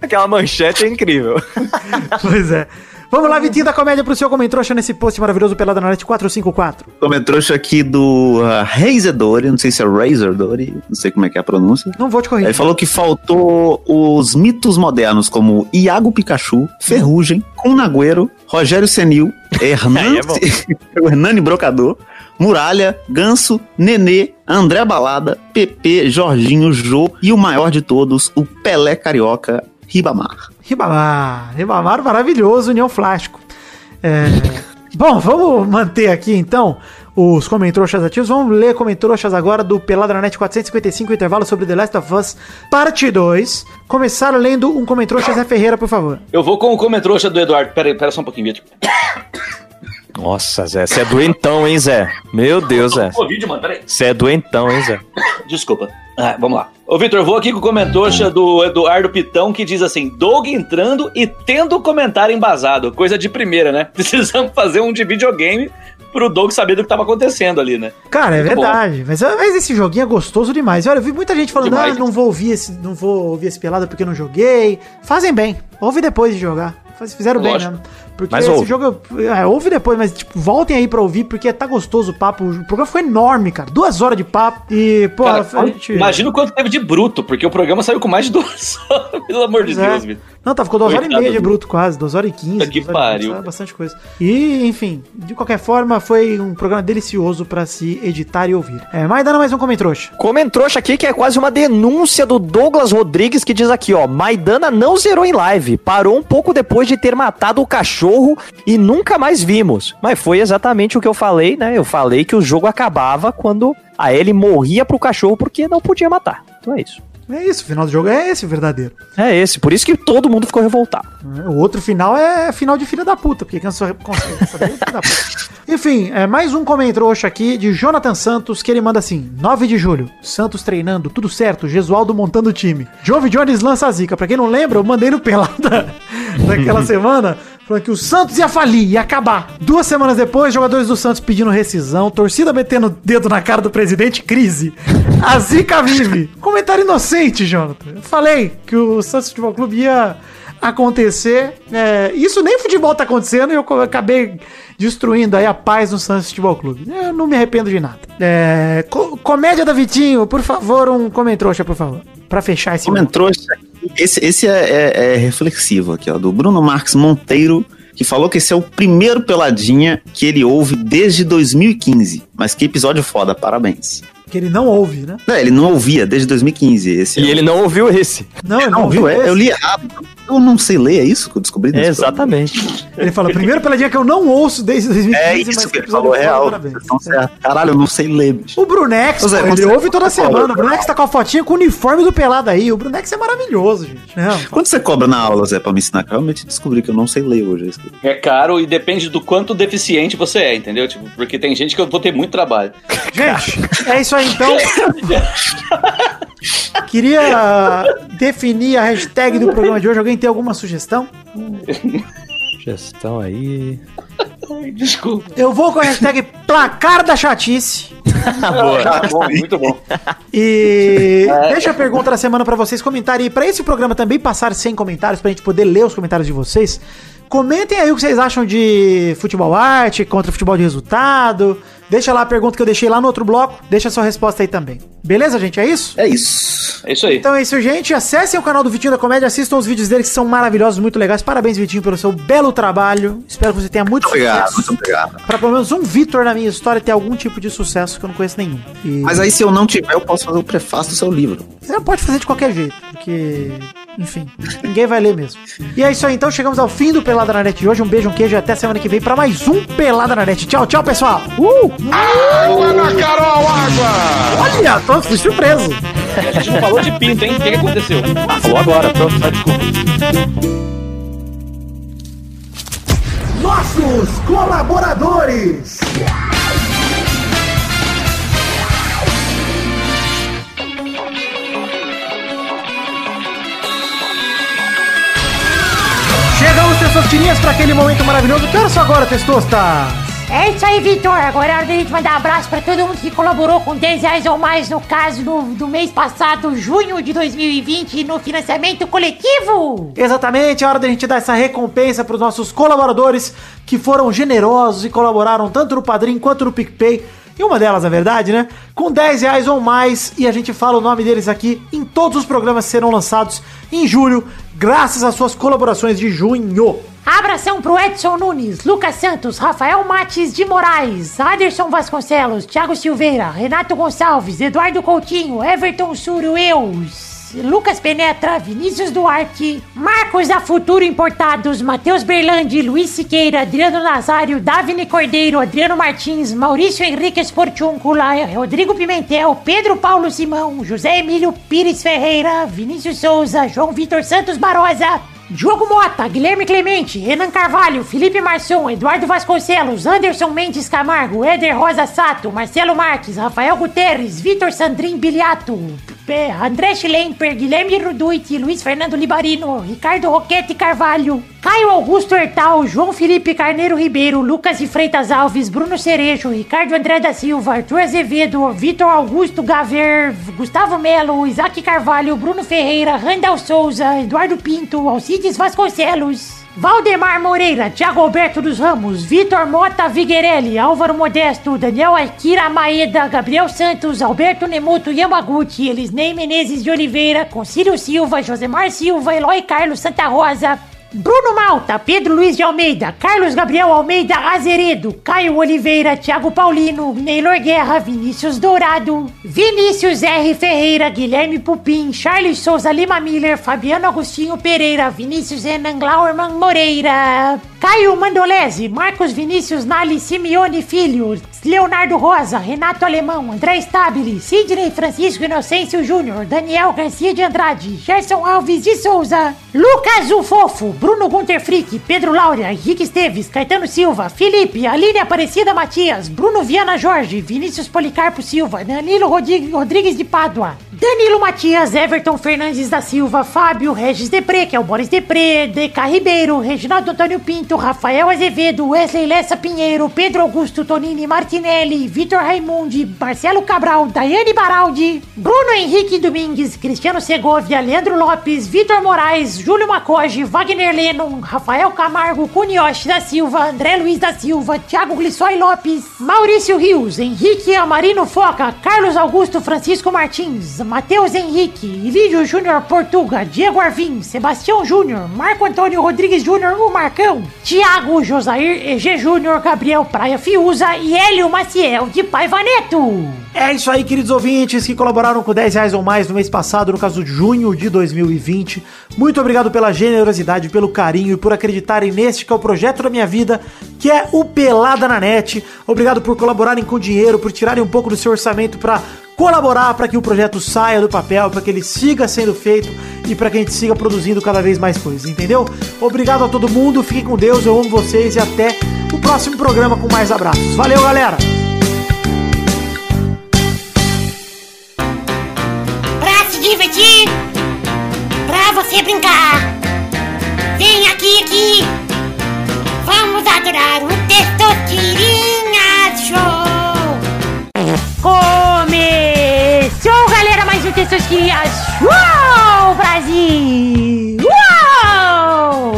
Aquela manchete é incrível. Pois é. Vamos lá, Vitinho da Comédia, pro seu comentrouxa nesse post maravilhoso Pelada na Net 454. Comentrouxa aqui do uh, Razedori, não sei se é Razordori, não sei como é que é a pronúncia. Não vou te corrigir. Ele falou que faltou os mitos modernos como Iago Pikachu, Ferrugem, Kun Agüero, Rogério Senil, Hernani, Aí é o Hernani Brocador, Muralha, Ganso, Nenê, André Balada, PP, Jorginho, Jô e o maior de todos, o Pelé Carioca, Ribamar. Ribamar, Ribamar maravilhoso, União Flástico. É, bom, vamos manter aqui então os comentroxas ativos. Vamos ler comentroxas agora do Pelada na Net 455, intervalo sobre The Last of Us, parte 2. Começar lendo um comentroxa Zé Ferreira, por favor. Eu vou com o comentrouxa do Eduardo. Pera aí, pera só um pouquinho, Vitor. Nossa, Zé, você é doentão, hein, Zé? Meu Deus, Zé. Covid, mano, peraí. Você é doentão, hein, Zé? Desculpa. Ah, vamos lá. Ô, Vitor, vou aqui com o comentoxa do Eduardo Pitão, que diz assim: Doug entrando e tendo comentário embasado. Coisa de primeira, né? Precisamos fazer um de videogame pro Doug saber do que tava acontecendo ali, né? Cara, é Muito bom. verdade. Mas, mas esse joguinho é gostoso demais. Olha, eu vi muita gente falando, Demais. ah, não vou ouvir esse, não vou ouvir esse pelada porque eu não joguei. Fazem bem. Ouve depois de jogar. Fizeram bem Lógico. mesmo. Porque Mas esse ouve. jogo. É, ouve depois, mas tipo, voltem aí pra ouvir, porque tá gostoso o papo. O programa foi enorme, cara. Duas horas de papo. E, pô, Cara, a gente. Imagina o quanto teve de bruto, porque o programa saiu com mais de duas horas, pelo amor de Pois é. Deus, Vitor. Não, tá, ficou duas horas e meia de bruto quase, duas horas e quinze. Que pariu. Bastante coisa. E, enfim, de qualquer forma, foi um programa delicioso pra se editar e ouvir. É, mas dando mais um comentrouxa. Comentrouxa aqui que é quase uma denúncia do Douglas Rodrigues que diz aqui, ó, Maidana não zerou em live, parou um pouco depois de ter matado o cachorro e nunca mais vimos. Mas foi exatamente o que eu falei, né? Eu falei que o jogo acabava quando a Ellie morria pro cachorro porque não podia matar. Então é isso. É isso, o final do jogo é esse, verdadeiro. É esse, por isso que todo mundo ficou revoltado. O outro final é final de filha da puta, porque só consegue é puta. Enfim, é mais um comentrouxa aqui de Jonathan Santos, que ele manda assim: 9 de julho, Santos treinando, tudo certo, Gesualdo montando o time. Jove Jones lança a zica. Pra quem não lembra, eu mandei no pelada daquela semana. Falando que o Santos ia falir, ia acabar. Duas semanas depois, jogadores do Santos pedindo rescisão, torcida metendo o dedo na cara do presidente, crise. A zica vive. Comentário inocente, Jonathan. Eu falei que o Santos Futebol Clube ia acontecer. É, isso nem futebol tá acontecendo e eu acabei destruindo aí a paz no Santos Futebol Clube. Eu não me arrependo de nada. É, co- comédia da Vitinho, por favor, um comentrouxa, por favor. Pra fechar esse Comentou esse, esse é, é- é reflexivo aqui, ó, do Bruno Marques Monteiro, que falou que esse é o primeiro Peladinha que ele ouve desde 2015. Mas que episódio foda, parabéns. Que ele não ouve, né? Não, ele não ouvia desde 2015. Esse E é o- ele não ouviu esse. Não, ele Não, viu? É, eu li errado. Eu não sei ler, é isso que eu descobri? nesse Exatamente. Ele fala, primeiro peladinha que eu não ouço desde 2015, É isso que ele falou, é foda, real. certos. Caralho, eu não sei ler, bicho. O Brunex, Zé, pô, ele ouve toda quando você semana. cobra- O Brunex tá com a fotinha com o uniforme do pelado aí. O Brunex é maravilhoso, gente. Não, Quanto você cobra na aula, Zé, pra me ensinar? Eu realmente descobri que eu não sei ler hoje. é É caro e depende do quanto deficiente você é, entendeu? Tipo, porque tem gente que eu vou ter muito trabalho. Gente, é isso aí então. Queria definir a hashtag do programa de hoje. Alguém tem alguma sugestão? Gestão aí. Ai, desculpa. Eu vou com a hashtag placar da chatice. Tá bom, muito bom. E deixa a pergunta da semana pra vocês comentarem. E pra esse programa também passar sem comentários, pra gente poder ler os comentários de vocês. Comentem aí o que vocês acham de futebol arte contra futebol de resultado. Deixa lá a pergunta que eu deixei lá no outro bloco. Deixa a sua resposta aí também. Beleza, gente? É isso? É isso. É isso aí. Então é isso, gente. Acessem o canal do Vitinho da Comédia, assistam os vídeos dele que são maravilhosos, muito legais. Parabéns, Vitinho, pelo seu belo trabalho. Espero que você tenha muito Muito obrigado, sucesso. muito obrigado. Pra pelo menos um Vitor na minha história ter algum tipo de sucesso que eu não conheço nenhum. E Mas aí, se eu não tiver, eu posso fazer o prefácio do seu livro. você pode fazer de qualquer jeito, porque, enfim, ninguém vai ler mesmo. E é isso aí, então chegamos ao fim do Pelada na Net de hoje. Um beijo, um queijo e até semana que vem pra mais um Pelada na Net. Tchau, tchau, pessoal. Uh! Água na Carol, água! Olha, tô, fui surpreso. A gente não falou de pinto, hein? O que, que aconteceu? Ah, falou agora, pronto, tá desculpa. Nossos colaboradores. Chegamos, Testosterinhas, para aquele momento maravilhoso. Que horas são agora, Testosta? É isso aí, Vitor. Agora é hora da gente mandar abraço pra todo mundo que colaborou com 10 reais ou mais, no caso do, do mês passado, junho de 2020, no financiamento coletivo. Exatamente, é hora da gente dar essa recompensa para os nossos colaboradores que foram generosos e colaboraram tanto no Padrim quanto no PicPay. E uma delas, na verdade, né? Com 10 reais ou mais. E a gente fala o nome deles aqui em todos os programas que serão lançados em julho, graças às suas colaborações de junho. Abração pro Edson Nunes, Lucas Santos, Rafael Mates de Moraes, Aderson Vasconcelos, Thiago Silveira, Renato Gonçalves, Eduardo Coutinho, Everton Surueus. Lucas Penetra, Vinícius Duarte, Marcos da Futuro Importados, Matheus Berlandi, Luiz Siqueira, Adriano Nazário, Davine Cordeiro, Adriano Martins, Maurício Henrique Esportiúncula, Rodrigo Pimentel, Pedro Paulo Simão, José Emílio Pires Ferreira, Vinícius Souza, João Vitor Santos Barosa, Diogo Mota, Guilherme Clemente, Renan Carvalho, Felipe Marçom, Eduardo Vasconcelos, Anderson Mendes Camargo, Éder Rosa Sato, Marcelo Marques, Rafael Guterres, Vitor Sandrin Biliato, André Schlemper, Guilherme Ruduit, Luiz Fernando Libarino, Ricardo Roquete Carvalho, Caio Augusto Hertal, João Felipe Carneiro Ribeiro, Lucas de Freitas Alves, Bruno Cerejo, Ricardo André da Silva, Arthur Azevedo, Vitor Augusto Gaver, Gustavo Melo, Isaac Carvalho, Bruno Ferreira, Randall Souza, Eduardo Pinto, Alcides Vasconcelos. Valdemar Moreira, Thiago Alberto dos Ramos, Vitor Mota Viguerelli, Álvaro Modesto, Daniel Akira Maeda, Gabriel Santos, Alberto Nemoto Yamaguchi, Elisnei Menezes de Oliveira, Concílio Silva, Josemar Silva, Eloy Carlos Santa Rosa, Bruno Malta, Pedro Luiz de Almeida, Carlos Gabriel Almeida Azeredo, Caio Oliveira, Thiago Paulino, Neylor Guerra, Vinícius Dourado, Vinícius R. Ferreira, Guilherme Pupim, Charles Souza Lima Miller, Fabiano Agostinho Pereira, Vinícius Renan Glauerman Moreira, Caio Mandolese, Marcos Vinícius Nali Simeone Filho, Leonardo Rosa, Renato Alemão, André Stabile, Sidney Francisco Inocêncio Júnior, Daniel Garcia de Andrade, Gerson Alves de Souza, Lucas o Fofo, Bruno Gunter Frick, Pedro Laura, Henrique Esteves, Caetano Silva, Felipe, Aline Aparecida Matias, Bruno Viana Jorge, Vinícius Policarpo Silva, Danilo Rodrigues de Pádua, Danilo Matias, Everton Fernandes da Silva, Fábio Regis Depré, que é o Boris Depré, DK Ribeiro, Reginaldo Antônio Pinto, Rafael Azevedo, Wesley Lessa Pinheiro, Pedro Augusto Tonini Martinelli, Vitor Raimundi, Marcelo Cabral, Daiane Baraldi, Bruno Henrique Domingues, Cristiano Segovia, Leandro Lopes, Vitor Moraes, Júlio Macoge, Wagner Lennon, Rafael Camargo, Cunioche da Silva, André Luiz da Silva, Thiago Glissói Lopes, Maurício Rios, Henrique Amarino Foca, Carlos Augusto Francisco Martins, Matheus Henrique, Ilídio Júnior Portuga, Diego Arvim, Sebastião Júnior, Marco Antônio Rodrigues Júnior, o Marcão, Thiago Josair EG Júnior, Gabriel Praia Fiuza e Hélio Maciel de Paiva Neto. É isso aí, queridos ouvintes que colaboraram com 10 reais ou mais no mês passado, no caso de junho de 2020. Muito obrigado pela generosidade, pelo carinho e por acreditarem neste que é o projeto da minha vida, que é o Pelada na Net. Obrigado por colaborarem com dinheiro, por tirarem um pouco do seu orçamento para colaborar para que o projeto saia do papel, para que ele siga sendo feito e para que a gente siga produzindo cada vez mais coisas, entendeu? Obrigado a todo mundo, fiquem com Deus, eu amo vocês e até o próximo programa com mais abraços. Valeu, galera! Pra se divertir, pra você brincar. Vem aqui, aqui. Vamos adorar o Testosterinha Show. Começou, um Testosterinha Show, Brasil. Uou!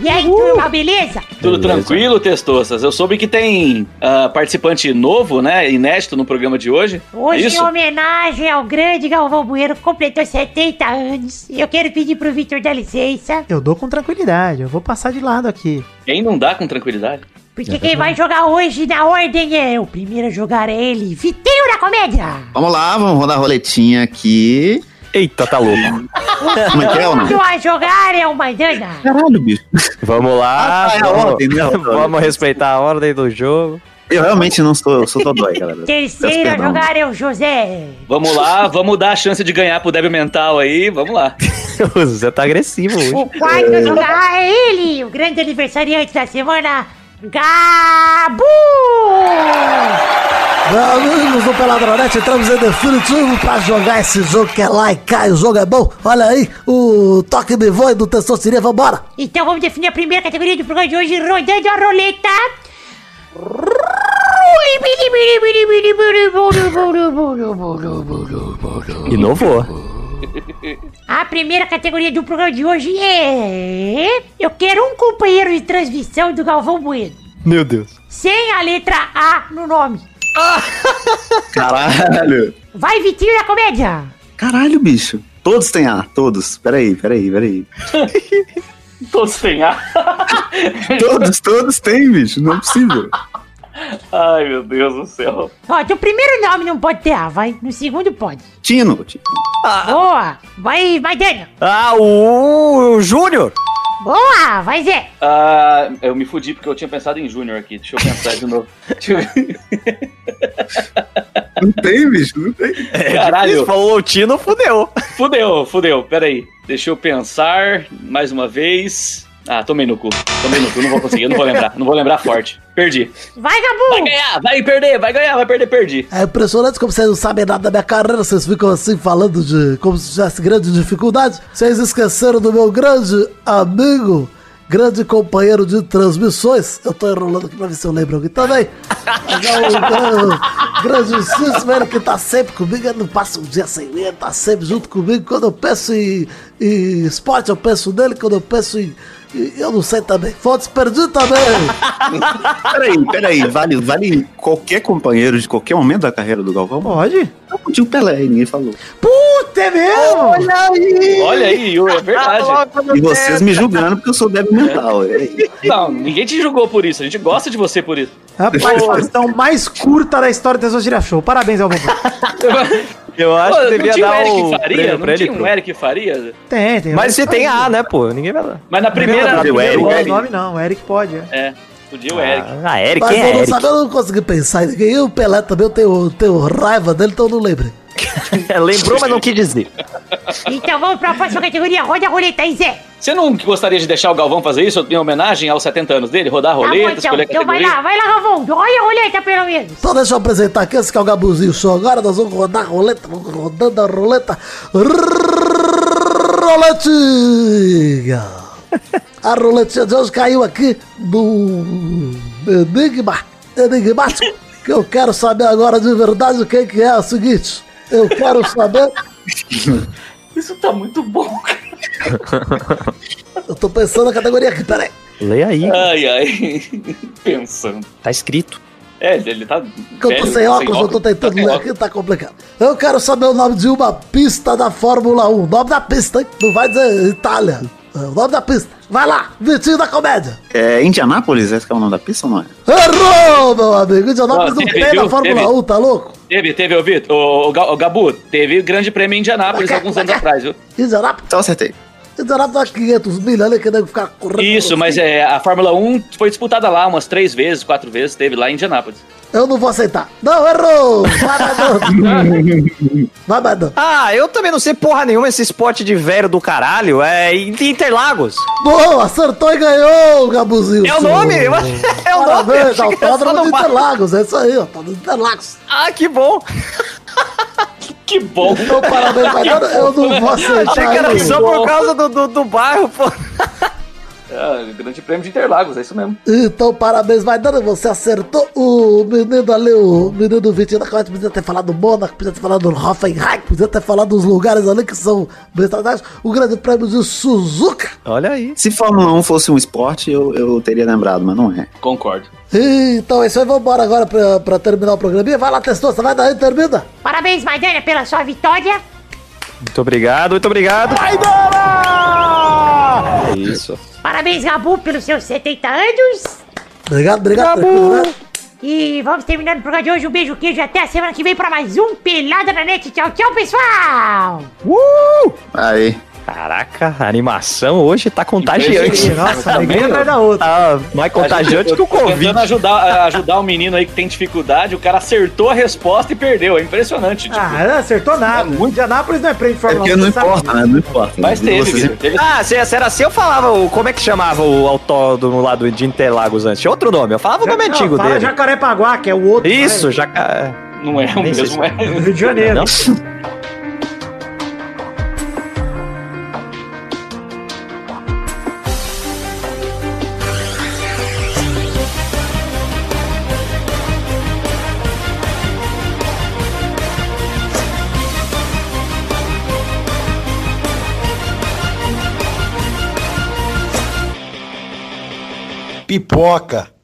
E aí, turma, beleza? Tudo tranquilo, Testoças? Eu soube que tem ah, participante novo, né? Inédito no programa de hoje. Hoje, é em homenagem ao grande Galvão Bueno, que completou 70 anos. Eu quero pedir pro Vitor dar licença. Eu dou com tranquilidade, eu vou passar de lado aqui. Quem não dá com tranquilidade? Porque quem vai jogar hoje na ordem é o primeiro a jogar é ele, Vitinho da Comédia. Vamos lá, vamos rodar a roletinha aqui. Eita, tá louco. Como é que é? O a jogar é o Maidana. Caralho, bicho. Vamos lá. Ah, tá, é a vamos, ordem, né? vamos respeitar a ordem do jogo. Eu realmente não sou, eu sou dodói, galera. Terceiro a jogar é o José. Vamos lá, vamos dar a chance de ganhar pro débil mental aí, vamos lá. Você tá agressivo hoje. O quarto a jogar é ele, o grande aniversariante da semana, Gabu. Amigos do Peladronete, entramos em definitivo pra jogar esse jogo que é lá e cai, o jogo é bom. Olha aí, o toque me voe do Testosteria, vambora. Então vamos definir a primeira categoria do programa de hoje, rodando a roleta. Inovou. A primeira categoria do programa de hoje é. Eu quero um companheiro de transmissão do Galvão Bueno. Meu Deus. Sem a letra A no nome. Caralho. Vai, Vitinho da Comédia! Caralho, bicho. Todos têm A, todos. Peraí, peraí, peraí. Todos têm A. Todos, todos têm, bicho. Não é possível. Ai, meu Deus do céu. Ó, teu primeiro nome não pode ter A, vai. No segundo pode. Tino. Tino. Boa! Vai, vai, Daniel! Ah, o Júnior. Boa! Vai, Zé! Ah, eu me fudi porque eu tinha pensado em Júnior aqui. Deixa eu pensar de novo. Deixa eu... Não tem, bicho. Não tem. Caralho. Você falou o Tino, fudeu. Fudeu, fudeu. Pera aí. Deixa eu pensar mais uma vez. Ah, tomei no cu. Tomei no cu, não vou conseguir, eu não vou lembrar. Não vou lembrar forte. Perdi. Vai, Vai Gabu! ganhar, vai perder, vai ganhar, vai perder, perdi. É impressionante como vocês não sabem nada da minha carreira, vocês ficam assim falando de como se tivesse grande dificuldade. Vocês esqueceram do meu grande amigo, grande companheiro de transmissões. Eu tô enrolando aqui pra ver se eu lembro alguém também. É o gran- grandíssimo, ele que tá sempre comigo, ele não passa um dia sem mim, ele tá sempre junto comigo. Quando eu penso em, em esporte, eu penso nele, quando eu penso em. Eu não sei também. Fotos perdi também. Peraí, peraí. Vale, vale qualquer companheiro de qualquer momento da carreira do Galvão? Pode? Podia o Pelé ninguém falou. Puta, é mesmo? Olha aí, Yuri, é verdade. E vocês me julgando porque eu sou débil mental. Aí? Não, ninguém te julgou por isso. A gente gosta de você por isso. É a participação mais curta da história do Tesouro Show. Parabéns, Galvão. Eu acho Pô, que não devia dar o Eric o Faria? prêmio Não pra ele. tinha um. Eric Faria? Tem, tem. Mas você tem A, né, pô? Ninguém vai dar. Mas na primeira... Não, o Eric. Não é nome não, o Eric pode. É. É, podia o Eric. Ah, Eric, Mas quem eu é não Eric? sabe, eu não consegui pensar. E o Pelé também, eu tenho, tenho raiva dele, então eu não lembrei. Lembrou, mas não quis dizer. Então vamos pra próxima categoria. Roda a roleta aí, Zé. Você não gostaria de deixar o Galvão fazer isso em homenagem aos 70 anos dele? Rodar a Tá bom, roleta, então. escolher a Então vai categoria? lá, vai lá, Ravon. Roda a roleta pelo menos. Então deixa eu apresentar aqui, esse que é o Gabuzinho Show. Agora nós vamos rodar a roleta, vamos rodando a roleta. Roletinha! A roletinha de hoje caiu aqui no Enigma, Enigmático, que eu quero saber agora de verdade o que que é o seguinte. Eu quero saber, Isso tá muito bom, cara. eu tô pensando na categoria aqui, peraí. Lê aí, Ai, ai. Pensando. tá escrito. É, ele, tá. Que eu tô sem óculos, eu tô tentando sem ler óculos. aqui, tá complicado. Eu quero saber o nome de uma pista da Fórmula 1. Nome da pista, hein? Não vai dizer Itália. É o nome da pista. Vai lá, Vitinho da Comédia. É Indianápolis, esse que é o nome da pista ou não é? Errou, meu amigo. Indianápolis não teve, tem na viu? Fórmula Teve. 1, tá louco? Teve, teve, ô Vitor, o, o, Ga- o Gabu, teve grande prêmio em Indianápolis alguns anos atrás, viu? Indianápolis, Então acertei. Indianápolis dá 500 mil ali que nego ficar correndo. Isso, mas é, a Fórmula 1 foi disputada lá umas três vezes, quatro vezes, teve lá em Indianápolis. Eu não vou aceitar. Não, errou. Vai, Badão. Vai, Badão. Ah, eu também não sei porra nenhuma esse esporte de velho do caralho. É Interlagos. Boa, acertou e ganhou, Gabuzinho. É o nome? É o nome. Parabéns, achei só autódromo de. Interlagos. É isso aí, autódromo de Interlagos. Ah, que bom. Que bom! Então, parabéns, Badão. Eu não vou Achei aceitar. que era só por causa do, do, do bairro, pô. É, grande prêmio de Interlagos, é isso mesmo. Então, parabéns, vai dando. Você acertou o menino ali, o menino do Vitinho da Comédia. Podia ter falado do Mônaco, podia ter falado do Hoffenheim, podia ter falado dos lugares ali que são bem estratégios. O grande prêmio de Suzuka. Olha aí. Se Fórmula 1 fosse um esporte, eu, eu teria lembrado, mas não é. Concordo. Então é isso aí, vambora agora pra, pra terminar o programinha. Vai lá, testou, você vai daí, termina. Parabéns, Maidana, pela sua vitória. Muito obrigado, muito obrigado. É isso. Parabéns, Gabu, pelos seus 70 anos. Obrigado, obrigado. né? E vamos terminando o programa de hoje. Um beijo, queijo. Até a semana que vem pra mais um Pelada na Net. Tchau, tchau, pessoal. Aí. Caraca, a animação hoje tá contagiante. Nossa, alegria atrás da outra. Tá mais contagiante que o Covid. Tentando ajudar, ajudar o menino aí que tem dificuldade, o cara acertou a resposta e perdeu. É impressionante. Tipo, Ah, não acertou nada. muito- Indianápolis não é prêmio de É Fórmula 1. porque não você sabe importa, né? Não importa. mas teve, Você teve Ah, se, se era assim, eu falava o. Como é que chamava o autódromo lá do, de Interlagos antes? Tinha outro nome, eu falava o nome não, antigo fala dele. Jacarepaguá, que é o outro. Isso, já. é. Não é o mesmo, é. né? Rio de Janeiro. Não? Pipoca.